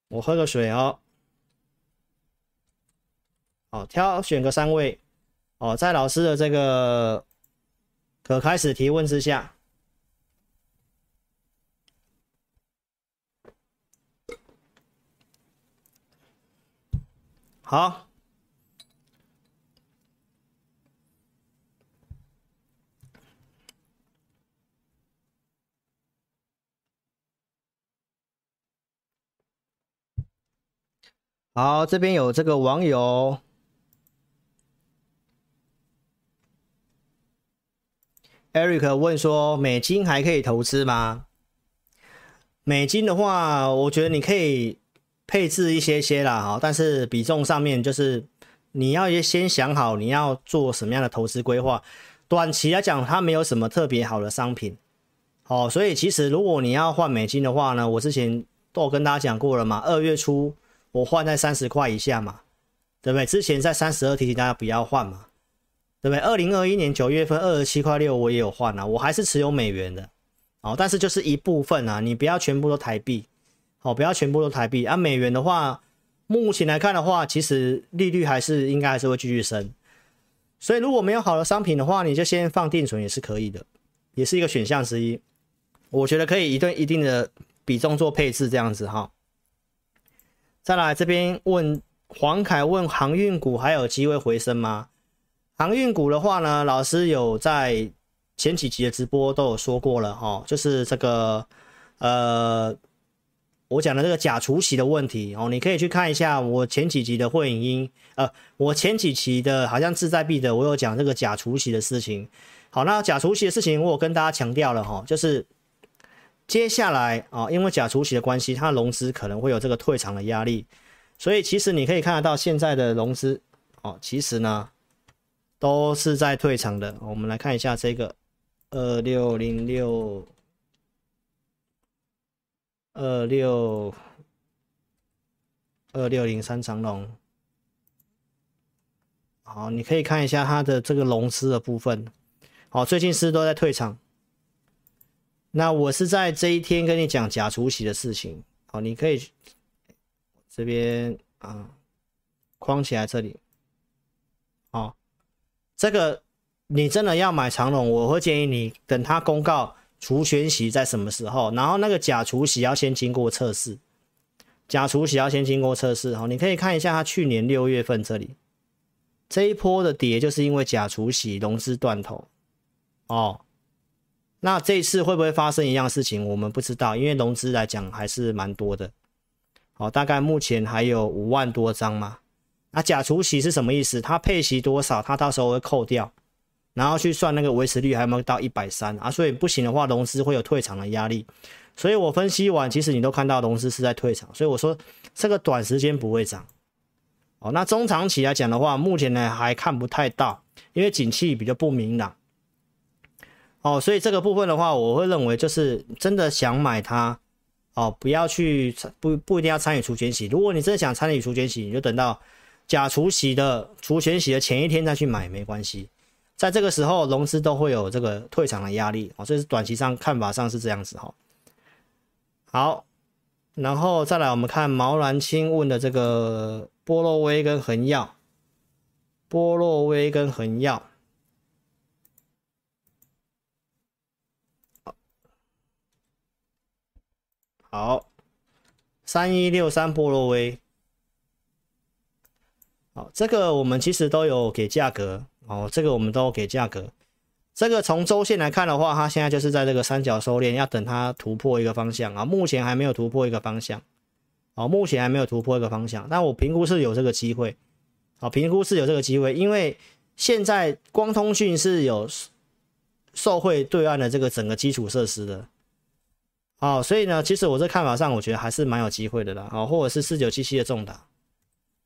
我喝个水哦。好，挑选个三位哦，在老师的这个。可开始提问之下，好，好，这边有这个网友。Eric 问说：“美金还可以投资吗？美金的话，我觉得你可以配置一些些啦，哈，但是比重上面就是你要先想好你要做什么样的投资规划。短期来讲，它没有什么特别好的商品，哦，所以其实如果你要换美金的话呢，我之前都有跟大家讲过了嘛，二月初我换在三十块以下嘛，对不对？之前在三十二提醒大家不要换嘛。”对不对？二零二一年九月份二十七块六，我也有换啊，我还是持有美元的，哦，但是就是一部分啊，你不要全部都台币，哦，不要全部都台币啊。美元的话，目前来看的话，其实利率还是应该还是会继续升，所以如果没有好的商品的话，你就先放定存也是可以的，也是一个选项之一。我觉得可以一对一定的比重做配置这样子哈。再来这边问黄凯问航运股还有机会回升吗？航运股的话呢，老师有在前几集的直播都有说过了哈，就是这个呃，我讲的这个假除息的问题哦，你可以去看一下我前几集的会影音，呃，我前几期的好像志在必得，我有讲这个假除息的事情。好，那假除息的事情我有跟大家强调了哈，就是接下来啊，因为假除息的关系，它的融资可能会有这个退场的压力，所以其实你可以看得到现在的融资哦，其实呢。都是在退场的，我们来看一下这个二六零六二六二六零三长龙。好，你可以看一下它的这个龙狮的部分。好，最近是都在退场。那我是在这一天跟你讲假除息的事情。好，你可以这边啊框起来这里。这个你真的要买长龙，我会建议你等它公告除权息在什么时候，然后那个假除息要先经过测试。假除息要先经过测试。好，你可以看一下它去年六月份这里。这一波的跌就是因为假除息融资断头哦，那这一次会不会发生一样事情？我们不知道，因为融资来讲还是蛮多的，哦，大概目前还有五万多张嘛。那假除息是什么意思？它配息多少？它到时候会扣掉，然后去算那个维持率还有没有到一百三啊？所以不行的话，融资会有退场的压力。所以我分析完，其实你都看到融资是在退场，所以我说这个短时间不会涨。哦，那中长期来讲的话，目前呢还看不太到，因为景气比较不明朗。哦，所以这个部分的话，我会认为就是真的想买它，哦，不要去参不不一定要参与除权息。如果你真的想参与除权息，你就等到假除息的除权息的前一天再去买没关系。在这个时候，融资都会有这个退场的压力。哦，这是短期上看法上是这样子哈。好，然后再来我们看毛兰青问的这个。波洛威跟恒耀，波洛威跟恒耀，好，三一六三波洛威，好，这个我们其实都有给价格哦，这个我们都给价格，这个从周线来看的话，它现在就是在这个三角收敛，要等它突破一个方向啊，目前还没有突破一个方向。哦，目前还没有突破一个方向，但我评估是有这个机会。好，评估是有这个机会，因为现在光通讯是有受惠对岸的这个整个基础设施的。好，所以呢，其实我这看法上，我觉得还是蛮有机会的啦。好，或者是四九七七的重达，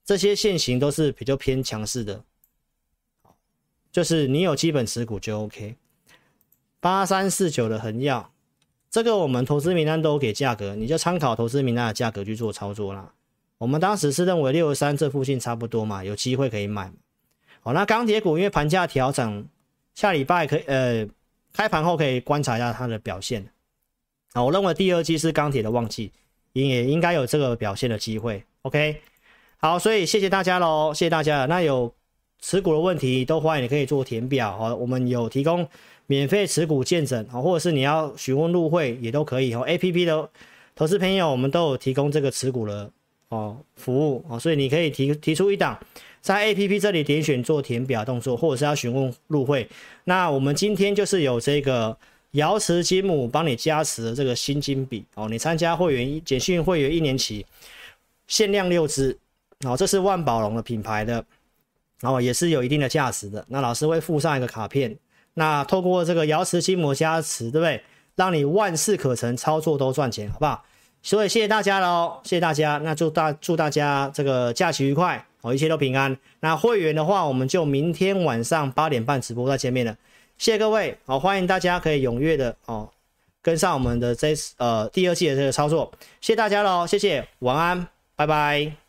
这些线型都是比较偏强势的。就是你有基本持股就 OK。八三四九的恒耀。这个我们投资名单都给价格，你就参考投资名单的价格去做操作啦。我们当时是认为六十三这附近差不多嘛，有机会可以买。好，那钢铁股因为盘价调整，下礼拜可以呃开盘后可以观察一下它的表现。啊，我认为第二季是钢铁的旺季，也应该有这个表现的机会。OK，好，所以谢谢大家喽，谢谢大家。那有持股的问题都欢迎你可以做填表，哦，我们有提供。免费持股见证啊，或者是你要询问入会也都可以哦。APP 的投资朋友，我们都有提供这个持股的哦服务哦，所以你可以提提出一档，在 APP 这里点选做填表动作，或者是要询问入会。那我们今天就是有这个瑶池金母帮你加持的这个新金笔哦，你参加会员简讯会员一年期，限量六支哦，这是万宝龙的品牌的，然后也是有一定的价值的。那老师会附上一个卡片。那透过这个瑶池金母加持，对不对？让你万事可成，操作都赚钱，好不好？所以谢谢大家喽，谢谢大家。那祝大祝大家这个假期愉快哦，一切都平安。那会员的话，我们就明天晚上八点半直播再见面了。谢谢各位，好，欢迎大家可以踊跃的哦跟上我们的这呃第二季的这个操作。谢谢大家喽，谢谢，晚安，拜拜。